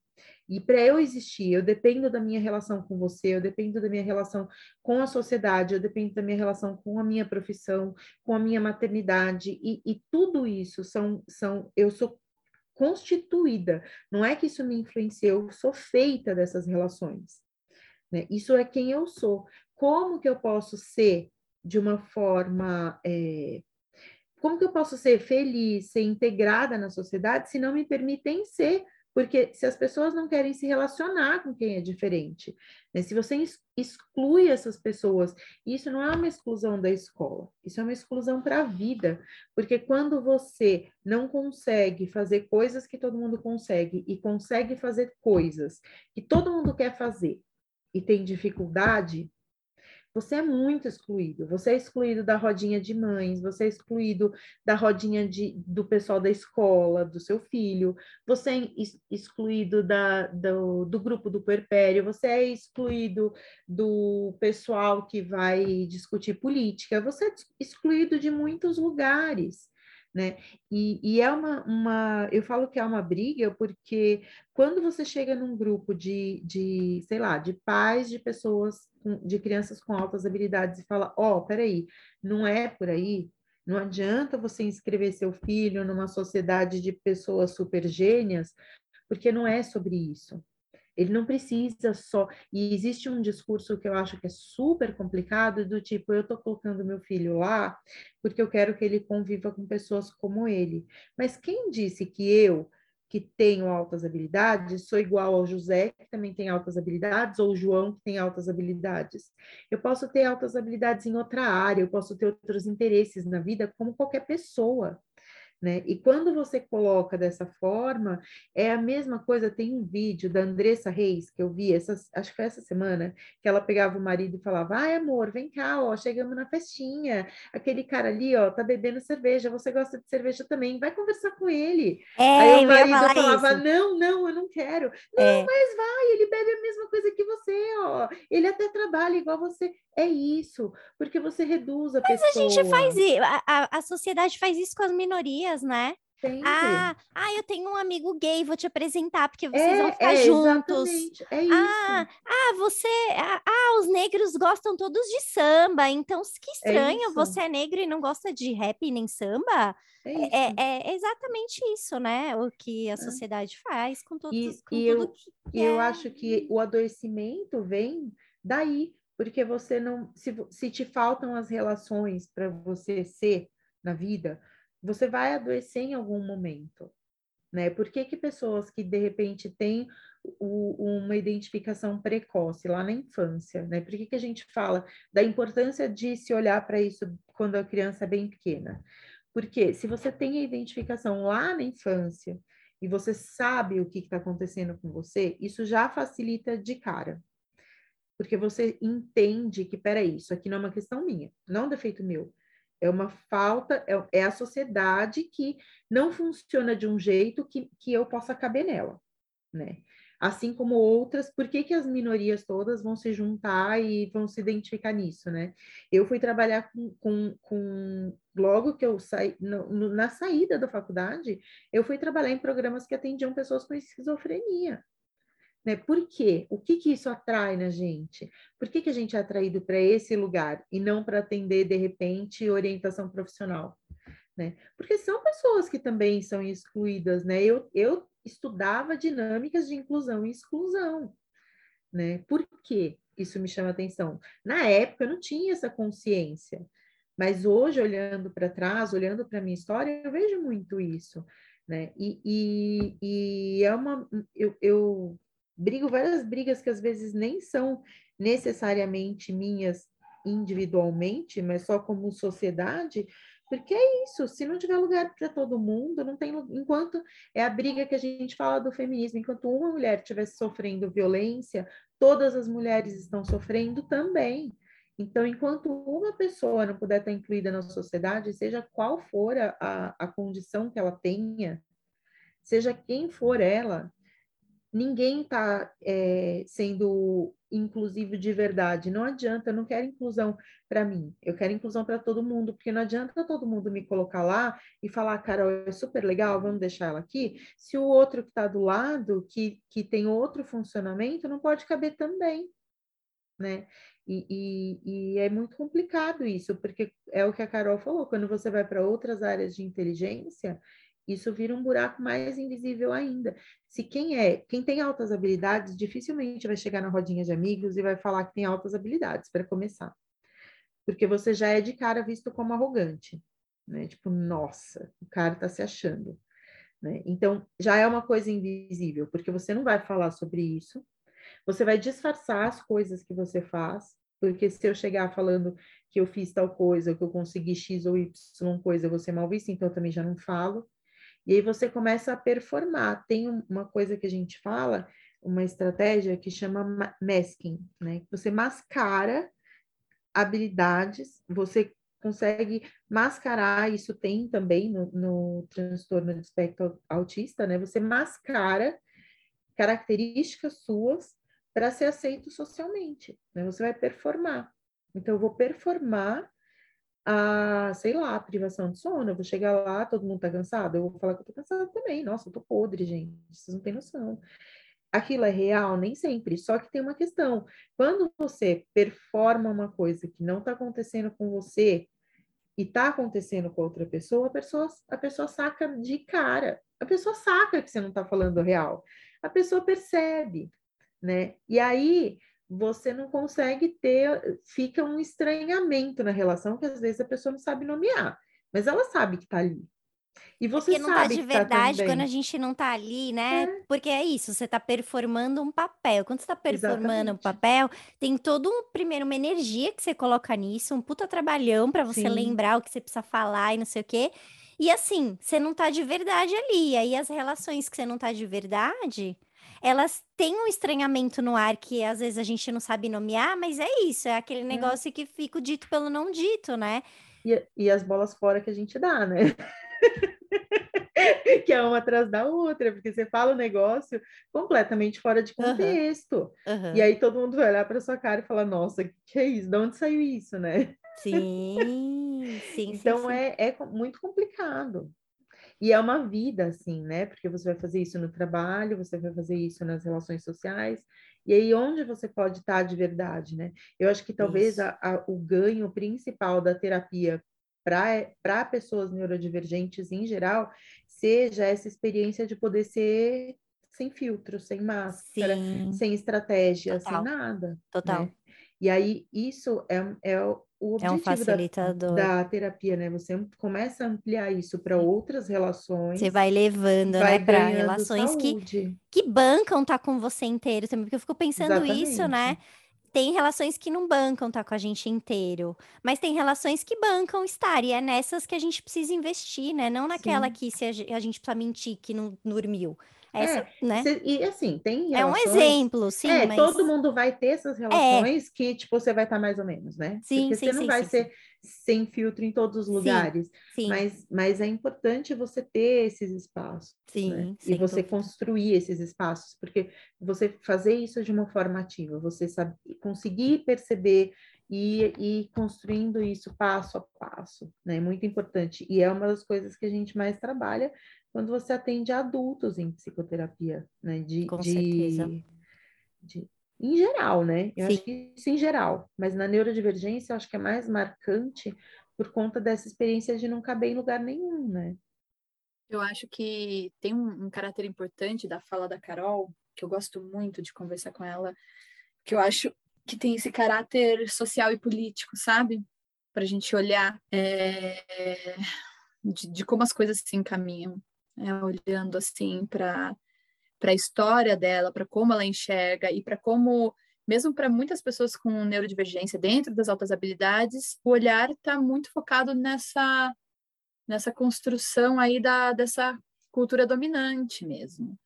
e para eu existir, eu dependo da minha relação com você, eu dependo da minha relação com a sociedade, eu dependo da minha relação com a minha profissão, com a minha maternidade, e, e tudo isso são, são, eu sou constituída, não é que isso me influencia, eu sou feita dessas relações. Né? Isso é quem eu sou. Como que eu posso ser de uma forma. É, como que eu posso ser feliz, ser integrada na sociedade, se não me permitem ser porque se as pessoas não querem se relacionar com quem é diferente, né? se você exclui essas pessoas, isso não é uma exclusão da escola, isso é uma exclusão para a vida, porque quando você não consegue fazer coisas que todo mundo consegue e consegue fazer coisas que todo mundo quer fazer e tem dificuldade, você é muito excluído. Você é excluído da rodinha de mães, você é excluído da rodinha de, do pessoal da escola, do seu filho, você é excluído da, do, do grupo do puerpério, você é excluído do pessoal que vai discutir política, você é excluído de muitos lugares né? E, e, é uma, uma, eu falo que é uma briga porque quando você chega num grupo de, de sei lá, de pais de pessoas, de crianças com altas habilidades e fala, ó, oh, peraí, não é por aí, não adianta você inscrever seu filho numa sociedade de pessoas super gênias, porque não é sobre isso. Ele não precisa só. E existe um discurso que eu acho que é super complicado, do tipo, eu estou colocando meu filho lá porque eu quero que ele conviva com pessoas como ele. Mas quem disse que eu, que tenho altas habilidades, sou igual ao José, que também tem altas habilidades, ou o João, que tem altas habilidades? Eu posso ter altas habilidades em outra área, eu posso ter outros interesses na vida, como qualquer pessoa. Né? E quando você coloca dessa forma, é a mesma coisa. Tem um vídeo da Andressa Reis que eu vi, acho que foi essa semana, que ela pegava o marido e falava: Ai, amor, vem cá, ó, chegamos na festinha. Aquele cara ali, ó, tá bebendo cerveja, você gosta de cerveja também, vai conversar com ele. É, Aí o marido falava: isso. Não, não, eu não quero. Não, É. mas vai, ele bebe a mesma coisa que você, ó. Ele até trabalha igual você. É isso, porque você reduz a Mas pessoa. a gente faz isso, a, a, a sociedade faz isso com as minorias, né? sempre. Ah, ah, eu tenho um amigo gay, vou te apresentar, porque vocês é, vão ficar é, juntos. É isso. Ah, ah, você. Ah, ah, os negros gostam todos de samba, então que estranho, isso. você é negro e não gosta de rap nem samba? é isso. É, é exatamente isso, né? O que a sociedade faz com, todos, E- com e tudo eu- que E eu é. acho que o adoecimento vem daí, porque você não, se, se te faltam as relações para você ser na vida, você vai adoecer em algum momento, né? Por que que pessoas que de repente têm o- uma identificação precoce lá na infância, né? Por que que a gente fala da importância de se olhar para isso quando a criança é bem pequena? Porque se você tem a identificação lá na infância e você sabe o que está acontecendo com você, isso já facilita de cara. Porque você entende que, peraí, isso aqui não é uma questão minha, não é um defeito meu. É uma falta, é, é a sociedade que não funciona de um jeito que, que eu possa caber nela, né? Assim como outras, por que, que as minorias todas vão se juntar e vão se identificar nisso, né? Eu fui trabalhar com, com, com logo que eu saí, no- no- na saída da faculdade, eu fui trabalhar em programas que atendiam pessoas com esquizofrenia. Né? Por quê? O que, que isso atrai na gente? Por que, que a gente é atraído para esse lugar e não para atender, de repente, orientação profissional? Né? Porque são pessoas que também são excluídas, né? Eu, eu estudava dinâmicas de inclusão e exclusão, né? Por que isso me chama atenção? Na época eu não tinha essa consciência, mas hoje, olhando para trás, olhando para a minha história, eu vejo muito isso, né? E, e, e é uma... Eu, eu brigo várias brigas que às vezes nem são necessariamente minhas individualmente, mas só como sociedade, porque é isso, se não tiver lugar para todo mundo, não tem enquanto é a briga que a gente fala do feminismo, enquanto uma mulher estiver sofrendo violência, todas as mulheres estão sofrendo também. Então, enquanto uma pessoa não puder estar incluída na sociedade, seja qual for a, a condição que ela tenha, seja quem for ela, ninguém está sendo inclusivo de verdade. Não adianta, eu não quero inclusão para mim, eu quero inclusão para todo mundo, porque não adianta todo mundo me colocar lá e falar, Carol, é super legal, vamos deixar ela aqui, se o outro que está do lado, que, que tem outro funcionamento, não pode caber também, né? E, e, e é muito complicado isso, porque é o que a Carol falou, quando você vai para outras áreas de inteligência, isso vira um buraco mais invisível ainda. Se quem é, quem tem altas habilidades, dificilmente vai chegar na rodinha de amigos e vai falar que tem altas habilidades, para começar. Porque você já é de cara visto como arrogante, né? Tipo, nossa, o cara está se achando. Né? Então, já é uma coisa invisível, porque você não vai falar sobre isso, você vai disfarçar as coisas que você faz, porque se eu chegar falando que eu fiz tal coisa, que eu consegui X ou Y coisa, eu vou ser mal então eu também já não falo. E aí você começa a performar. Tem uma coisa que a gente fala, uma estratégia que chama masking, né? Você mascara habilidades, você consegue mascarar, isso tem também no, no transtorno de espectro autista, né? Você mascara características suas para ser aceito socialmente, né? Você vai performar. Então, eu vou performar a, sei lá, a privação de sono. Eu vou chegar lá, todo mundo tá cansado, eu vou falar que eu tô cansada também. Nossa, eu tô podre, gente. Vocês não têm noção. Aquilo é real? Nem sempre. Só que tem uma questão. Quando você performa uma coisa que não tá acontecendo com você e tá acontecendo com outra pessoa, a pessoa, a pessoa saca de cara. A pessoa saca que você não tá falando real. A pessoa percebe, né? E aí você não consegue ter, fica um estranhamento na relação que às vezes a pessoa não sabe nomear, mas ela sabe que tá ali. E você Porque não tá sabe de tá verdade também. quando a gente não tá ali, né? Porque é isso, você tá performando um papel. Quando você tá performando um Exatamente. papel, tem todo um, primeiro, uma energia que você coloca nisso, um puta trabalhão pra você Sim. lembrar o que você precisa falar e não sei o quê. E assim, você não tá de verdade ali. E aí as relações que você não tá de verdade, elas têm um estranhamento no ar que às vezes a gente não sabe nomear, mas é isso, é aquele negócio que fica o dito pelo não dito, né? E, e as bolas fora que a gente dá, né? que é uma atrás da outra, porque você fala o negócio completamente fora de contexto. Aham. E aí todo mundo vai olhar para sua cara e falar: Nossa, que é isso? De onde saiu isso, né? Sim, sim, Então sim, sim. É, é muito complicado. E é uma vida, assim, né? Porque você vai fazer isso no trabalho, você vai fazer isso nas relações sociais. E aí, onde você pode estar de verdade, né? Eu acho que talvez a- a- o ganho principal da terapia para pessoas neurodivergentes em geral seja essa experiência de poder ser sem filtro, sem máscara, Sim, sem estratégia, Total. sem nada. total. né? E aí, isso é, é o o É um objetivo da, facilitador. da terapia, né? Você começa a ampliar isso para outras relações, Você vai levando, vai né, para relações que, saúde. que bancam tá com você inteiro também, porque eu fico pensando isso, né? Exatamente. Tem relações que não bancam tá com a gente inteiro, mas tem relações que bancam estar, e é nessas que a gente precisa investir, né? Não naquela Sim. que se a gente precisa mentir que não dormiu. É, Essa, né? Cê- e assim, tem É um relações. exemplo, sim, é, mas todo mundo vai ter essas relações que, tipo, você vai estar mais ou menos, né? Sim, Porque sim, você não sim, vai sim, ser sem filtro em todos os lugares, sim, mas, mas é importante você ter esses espaços, né? sim, E sem você dúvida. construir esses espaços, porque você fazer isso de uma forma ativa, você sabe, conseguir perceber e ir construindo isso passo a passo, né? É muito importante. E é uma das coisas que a gente mais trabalha quando você atende adultos em psicoterapia, né? De, Com de, certeza. de- em geral, né? Eu acho Sim. que isso em geral, mas na neurodivergência eu acho que é mais marcante por conta dessa experiência de não caber em lugar nenhum, né? Eu acho que tem um, um caráter importante da fala da Carol, que eu gosto muito de conversar com ela, que eu acho que tem esse caráter social e político, sabe? Para a gente olhar é, de, de como as coisas se encaminham, né? olhando assim para para a história dela, para como ela enxerga e para como, mesmo para muitas pessoas com neurodivergência dentro das altas habilidades, o olhar está muito focado nessa nessa construção aí da, dessa cultura dominante mesmo.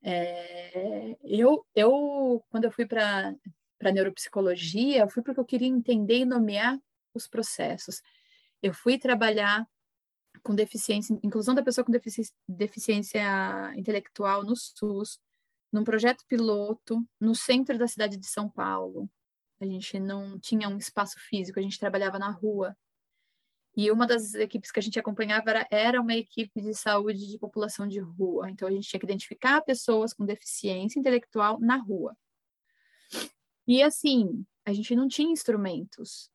É, eu, eu, quando eu fui para para neuropsicologia, eu fui porque eu queria entender e nomear os processos. Eu fui trabalhar com deficiência, inclusão da pessoa com defici deficiência intelectual no SUS, num projeto piloto no centro da cidade de São Paulo. A gente não tinha um espaço físico, a gente trabalhava na rua. E uma das equipes que a gente acompanhava era, era uma equipe de saúde de população de rua. Então a gente tinha que identificar pessoas com deficiência intelectual na rua. E assim, a gente não tinha instrumentos.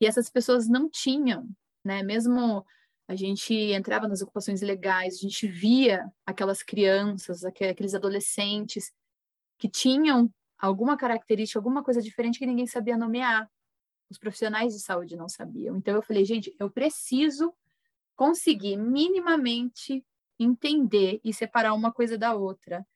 E essas pessoas não tinham, né? Mesmo a gente entrava nas ocupações legais, a gente via aquelas crianças, aqueles adolescentes que tinham alguma característica, alguma coisa diferente que ninguém sabia nomear. Os profissionais de saúde não sabiam. Então eu falei, gente, eu preciso conseguir minimamente entender e separar uma coisa da outra.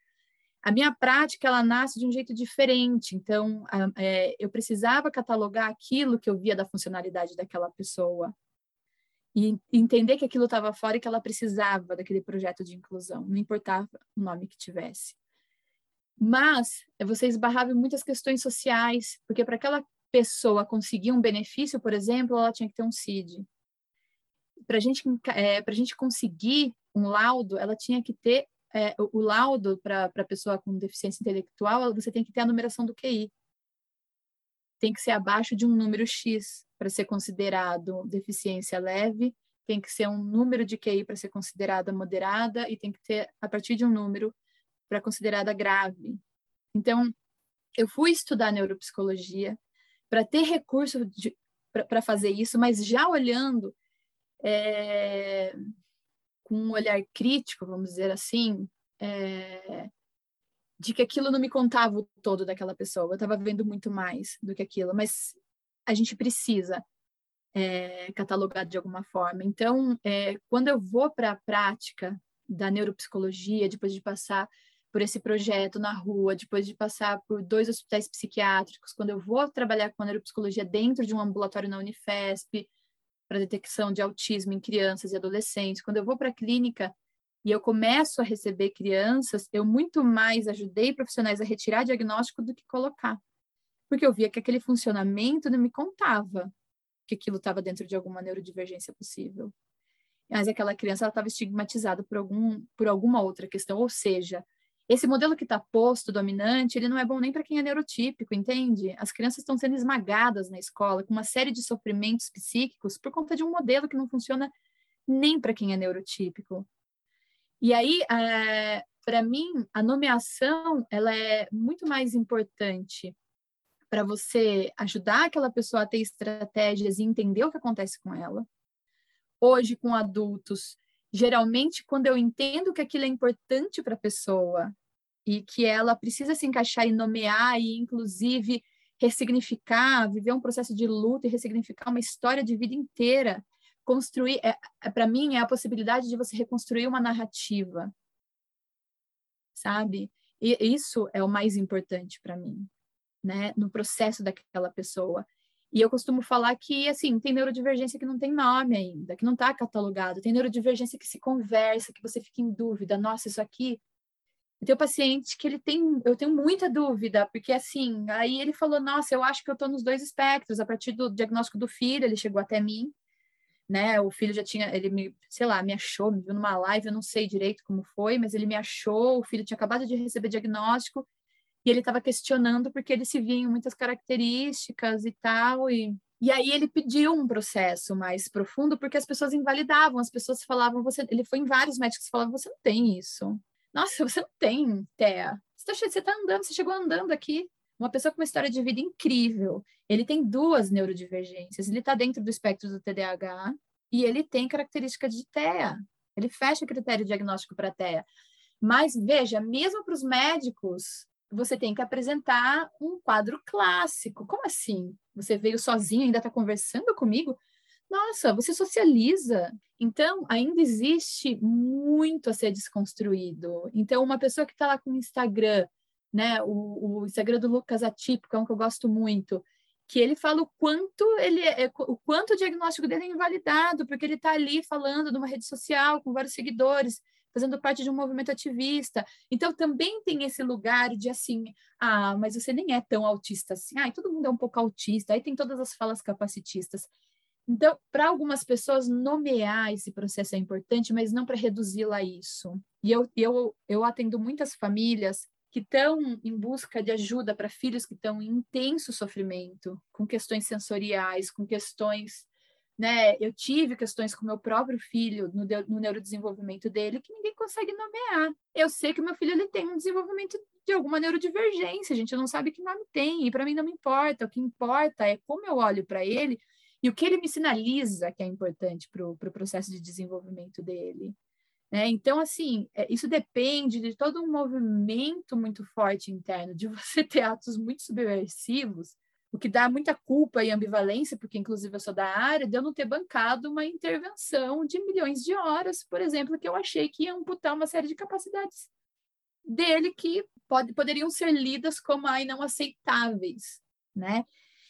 A minha prática ela nasce de um jeito diferente, então é, eu precisava catalogar aquilo que eu via da funcionalidade daquela pessoa e entender que aquilo estava fora e que ela precisava daquele projeto de inclusão, não importava o nome que tivesse. Mas você esbarrava em muitas questões sociais, porque para aquela pessoa conseguir um benefício, por exemplo, ela tinha que ter um CID. Para gente, é, a gente conseguir um laudo, ela tinha que ter é, o, o, laudo para a pessoa com deficiência intelectual, você tem que ter a numeração do QI. Tem que ser abaixo de um número X para ser considerado deficiência leve, tem que ser um número de QI para ser considerada moderada e tem que ter a partir de um número para considerada grave. Então, eu fui estudar neuropsicologia para ter recurso para fazer isso, mas já olhando é, com um olhar crítico, vamos dizer assim, é, de que aquilo não me contava o todo daquela pessoa. Eu estava vendo muito mais do que aquilo, mas a gente precisa é, catalogar de alguma forma. Então, é, quando eu vou para a prática da neuropsicologia, depois de passar por esse projeto na rua, depois de passar por dois hospitais psiquiátricos, quando eu vou trabalhar com a neuropsicologia dentro de um ambulatório na Unifesp, para detecção de autismo em crianças e adolescentes. Quando eu vou para a clínica e eu começo a receber crianças, eu muito mais ajudei profissionais a retirar diagnóstico do que colocar. Porque eu via que aquele funcionamento não me contava que aquilo estava dentro de alguma neurodivergência possível. Mas aquela criança estava estigmatizada por, algum, por alguma outra questão, ou seja, esse modelo que está posto, dominante, ele não é bom nem para quem é neurotípico, entende? As crianças estão sendo esmagadas na escola com uma série de sofrimentos psíquicos por conta de um modelo que não funciona nem para quem é neurotípico. E aí, é, para mim, a nomeação ela é muito mais importante para você ajudar aquela pessoa a ter estratégias e entender o que acontece com ela. Hoje, com adultos, geralmente, quando eu entendo que aquilo é importante para a pessoa e que ela precisa se encaixar e nomear e, inclusive, ressignificar, viver um processo de luta e ressignificar uma história de vida inteira, construir, é, é para mim, é a possibilidade de você reconstruir uma narrativa, sabe? E isso é o mais importante para mim, né? No processo daquela pessoa. E eu costumo falar que, assim, tem neurodivergência que não tem nome ainda, que não está catalogado. Tem neurodivergência que se conversa, que você fica em dúvida. Nossa, isso aqui... Eu tenho paciente que ele tem... Eu tenho muita dúvida, porque, assim, aí ele falou, nossa, eu acho que eu estou nos dois espectros. A partir do diagnóstico do filho, ele chegou até mim, né? O filho já tinha... Ele me, sei lá, me achou, me viu numa live, eu não sei direito como foi, mas ele me achou, o filho tinha acabado de receber diagnóstico, e ele estava questionando porque ele se via em muitas características e tal, e, e aí ele pediu um processo mais profundo porque as pessoas invalidavam, as pessoas falavam, você, ele foi em vários médicos que falavam, você não tem isso. Nossa, você não tem TEA. Você está tá andando, você chegou andando aqui. Uma pessoa com uma história de vida incrível. Ele tem duas neurodivergências. Ele está dentro do espectro do TDAH e ele tem característica de TEA. Ele fecha o critério diagnóstico para TEA. Mas veja, mesmo para os médicos, você tem que apresentar um quadro clássico. Como assim? Você veio sozinho, ainda está conversando comigo? Nossa, você socializa. Então, ainda existe muito a ser desconstruído. Então, uma pessoa que está lá com o Instagram, né, o, o, Instagram do Lucas Atípico, é um que eu gosto muito, que ele fala o quanto ele é, o quanto o diagnóstico dele é invalidado, porque ele está ali falando numa rede social com vários seguidores fazendo parte de um movimento ativista. Então, também tem esse lugar de assim, ah, mas você nem é tão autista assim, ah, todo mundo é um pouco autista, aí tem todas as falas capacitistas. Então, para algumas pessoas, nomear esse processo é importante, mas não para reduzi-la a isso. E eu, eu, eu atendo muitas famílias que estão em busca de ajuda para filhos que estão em intenso sofrimento, com questões sensoriais, com questões né? Eu tive questões com meu próprio filho no, no neurodesenvolvimento dele que ninguém consegue nomear. Eu sei que meu filho ele tem um desenvolvimento de alguma neurodivergência, a gente não sabe que nome tem, e para mim não me importa. O que importa é como eu olho para ele e o que ele me sinaliza que é importante para o pro processo de desenvolvimento dele. Né? Então, assim, é, isso depende de todo um movimento muito forte interno, de você ter atos muito subversivos o que dá muita culpa e ambivalência, porque inclusive eu sou da área, de eu não ter bancado uma intervenção de milhões de horas, por exemplo, que eu achei que ia amputar uma série de capacidades dele que pode, poderiam ser lidas como ai, não aceitáveis, né?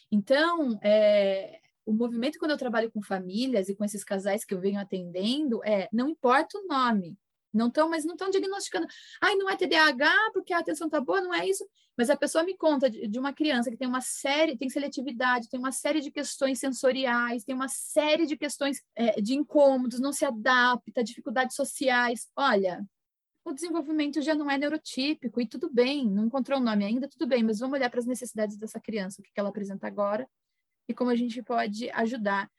Então, é, o movimento quando eu trabalho com famílias e com esses casais que eu venho atendendo é, não importa o nome, não estão, mas não estão diagnosticando. Ai, não é TDAH porque a atenção tá boa, não é isso. Mas a pessoa me conta de, de, uma criança que tem uma série, tem seletividade, tem uma série de questões sensoriais, tem uma série de questões é, de incômodos, não se adapta, dificuldades sociais. Olha, o desenvolvimento já não é neurotípico e tudo bem, não encontrou o nome ainda, tudo bem, mas vamos olhar para as necessidades dessa criança, o que ela apresenta agora e como a gente pode ajudar.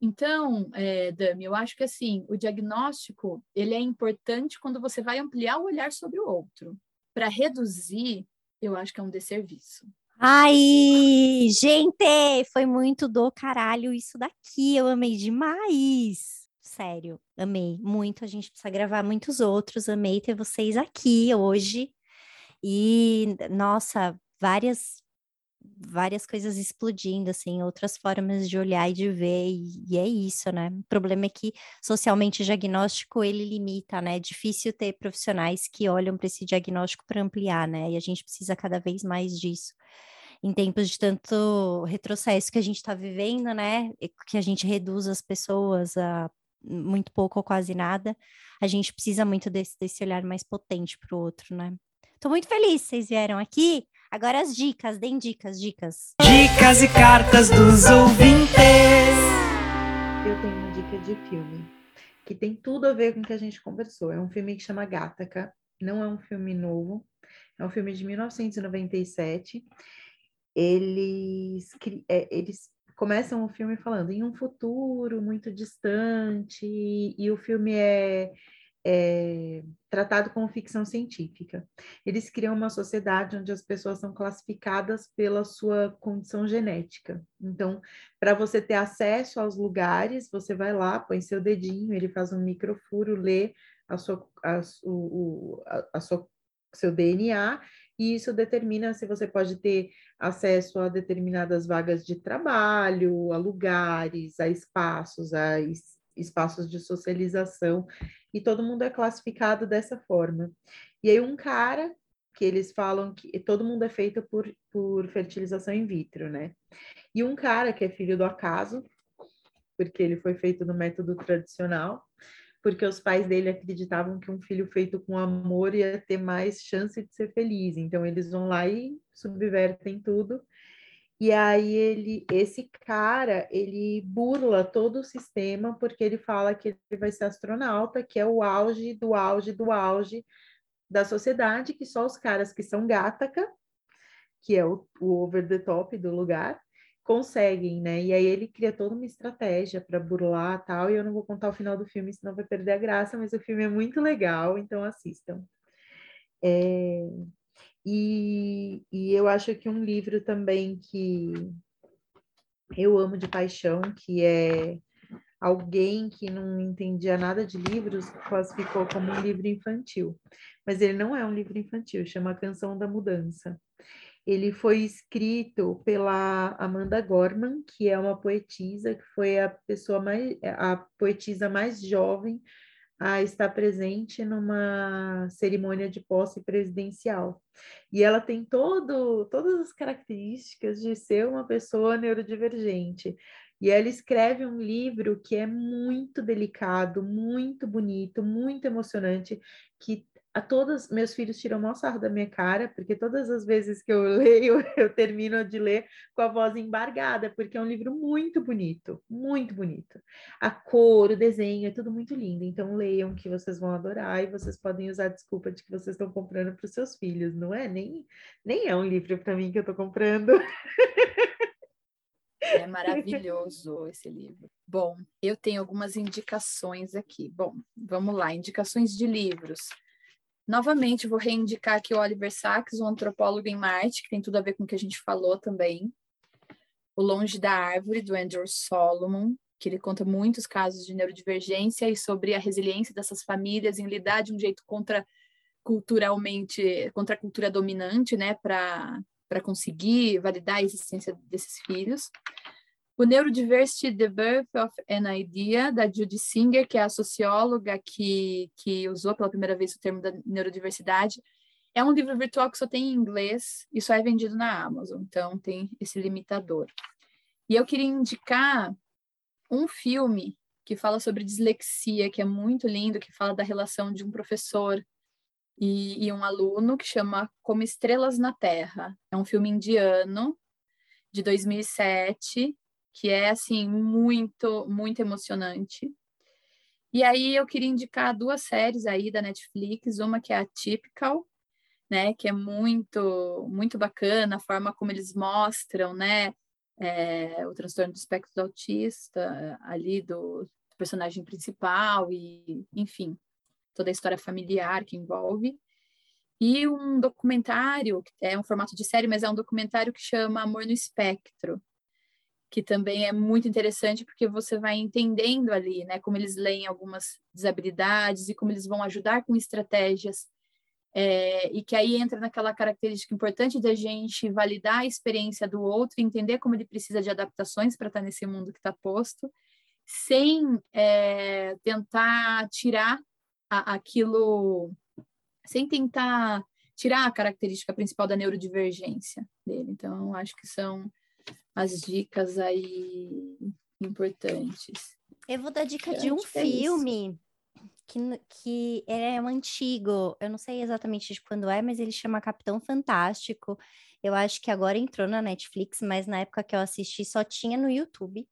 Então, é, Dami, eu acho que assim, o diagnóstico ele é importante quando você vai ampliar o olhar sobre o outro. Para reduzir, eu acho que é um desserviço. Ai, gente, foi muito do caralho isso daqui. Eu amei demais. Sério, amei muito. A gente precisa gravar muitos outros. Amei ter vocês aqui hoje. E, nossa, várias várias coisas explodindo, assim, outras formas de olhar e de ver, e, e, é isso, né? O problema é que socialmente o diagnóstico ele limita, né? É difícil ter profissionais que olham para esse diagnóstico para ampliar, né? E a gente precisa cada vez mais disso. em tempos de tanto retrocesso que a gente está vivendo, né? Que a gente reduz as pessoas a muito pouco ou quase nada, a gente precisa muito desse, desse olhar mais potente para o outro, né? Tô muito feliz vocês vieram aqui. Agora as dicas, deem dicas, dicas. Dicas e cartas dos ouvintes. Eu tenho uma dica de filme que tem tudo a ver com o que a gente conversou. É um filme que chama Gataca, não é um filme novo, é um filme de 1997 eles, é, eles começam o filme falando em um futuro muito distante, e, e o filme é, é, tratado como ficção científica. Eles criam uma sociedade onde as pessoas são classificadas pela sua condição genética. Então, para você ter acesso aos lugares, você vai lá, põe seu dedinho, ele faz um microfuro, lê a sua, a, o, a, a sua, seu DNA e isso determina se você pode ter acesso a determinadas vagas de trabalho, a lugares, a espaços, a espaços de socialização, e todo mundo é classificado dessa forma. E aí um cara que eles falam que todo mundo é feito por, por fertilização in vitro, né? E um cara que é filho do acaso, porque ele foi feito no método tradicional, porque os pais dele acreditavam que um filho feito com amor ia ter mais chance de ser feliz. Então eles vão lá e subvertem tudo. E aí ele, esse cara, ele burla todo o sistema porque ele fala que ele vai ser astronauta, que é o auge do auge do auge da sociedade, que só os caras que são gataca, que é o, o over the top do lugar, conseguem, né? E aí ele cria toda uma estratégia para burlar tal, e eu não vou contar o final do filme, senão vai perder a graça, mas o filme é muito legal, então assistam. É... E, e eu acho que um livro também que eu amo de paixão, que é alguém que não entendia nada de livros, classificou como um livro infantil. Mas ele não é um livro infantil, chama Canção da Mudança. Ele foi escrito pela Amanda Gorman, que é uma poetisa, que foi a pessoa mais, a poetisa mais jovem a estar presente numa cerimônia de posse presidencial. E ela tem todo, todas as características de ser uma pessoa neurodivergente. E ela escreve um livro que é muito delicado, muito bonito, muito emocionante, que a todos meus filhos tiram o sarro da minha cara, porque todas as vezes que eu leio, eu termino de ler com a voz embargada, porque é um livro muito bonito, muito bonito. A cor, o desenho, é tudo muito lindo. Então leiam que vocês vão adorar e vocês podem usar a desculpa de que vocês estão comprando para os seus filhos, não é? Nem, nem é um livro para mim que eu estou comprando. É maravilhoso esse livro. Bom, eu tenho algumas indicações aqui. Bom, vamos lá, indicações de livros. Novamente, vou reivindicar aqui o Oliver Sacks, um antropólogo em Marte, que tem tudo a ver com o que a gente falou também. O Longe da Árvore, do Andrew Solomon, que ele conta muitos casos de neurodivergência e sobre a resiliência dessas famílias em lidar de um jeito contra culturalmente, contra a cultura dominante, né, para conseguir validar a existência desses filhos. O Neurodiversity, The Birth of an Idea, da Judy Singer, que é a socióloga que, que usou pela primeira vez o termo da neurodiversidade, é um livro virtual que só tem em inglês e só é vendido na Amazon, então tem esse limitador. E eu queria indicar um filme que fala sobre dislexia, que é muito lindo, que fala da relação de um professor e, e um aluno, que chama Como Estrelas na Terra. É um filme indiano, de 2007, que é assim muito, muito emocionante. E aí eu queria indicar duas séries aí da Netflix, uma que é a Typical, né, que é muito, muito bacana a forma como eles mostram, né, é, o transtorno do espectro autista ali do, do personagem principal e, enfim, toda a história familiar que envolve. E um documentário, é um formato de série, mas é um documentário que chama Amor no Espectro, que também é muito interessante porque você vai entendendo ali, né, como eles leem algumas desabilidades e como eles vão ajudar com estratégias é, e que aí entra naquela característica importante da gente validar a experiência do outro, entender como ele precisa de adaptações para estar nesse mundo que está posto, sem é, tentar tirar a, aquilo, sem tentar tirar a característica principal da neurodivergência dele. Então, acho que são as dicas aí importantes. Eu vou dar dica eu de um é filme que, que é um antigo, eu não sei exatamente de quando é, mas ele chama Capitão Fantástico. Eu acho que agora entrou na Netflix, mas na época que eu assisti só tinha no YouTube.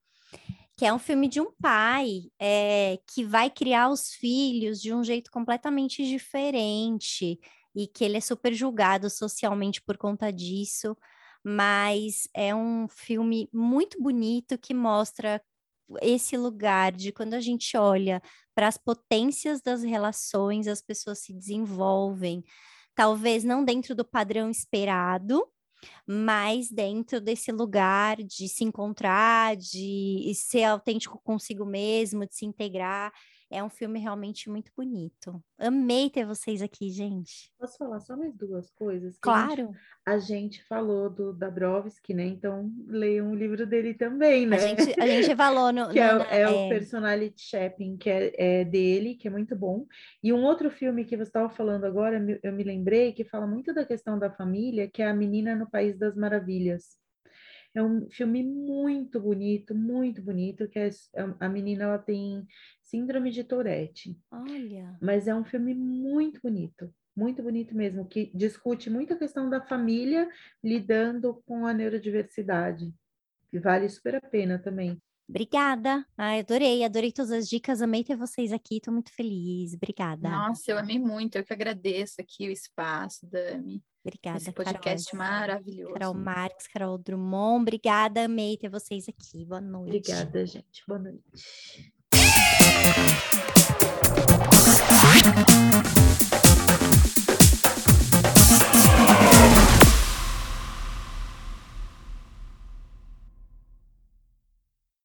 Que é um filme de um pai é, que vai criar os filhos de um jeito completamente diferente e que ele é super julgado socialmente por conta disso. Mas é um filme muito bonito que mostra esse lugar de quando a gente olha para as potências das relações, as pessoas se desenvolvem, talvez não dentro do padrão esperado, mas dentro desse lugar de se encontrar, de ser autêntico consigo mesmo, de se integrar. É um filme realmente muito bonito. Amei ter vocês aqui, gente. Posso falar só mais duas coisas? Claro. A gente, a gente falou do Dabrowski, né? Então leiam o livro dele também, né? A gente, a gente falou no. que é no, é, é, o Personality Shaping, que é, é, dele, que é muito bom. E um outro filme que você estava falando agora, eu me lembrei, que fala muito da questão da família, que é A Menina no País das Maravilhas. É um filme muito bonito, muito bonito, que é, é a menina ela tem síndrome de Tourette. Olha. Mas é um filme muito bonito, muito bonito mesmo, que discute muito a questão da família lidando com a neurodiversidade. E vale super a pena também. Obrigada. Ai, adorei, adorei todas as dicas, amei ter vocês aqui, estou muito feliz. Obrigada. Nossa, eu amei muito, eu que agradeço aqui o espaço, Dami. Obrigada, Esse podcast Carol. maravilhoso. Carol Marques, Carol Drummond, obrigada, amei ter vocês aqui. Boa noite. Obrigada, gente. Boa noite.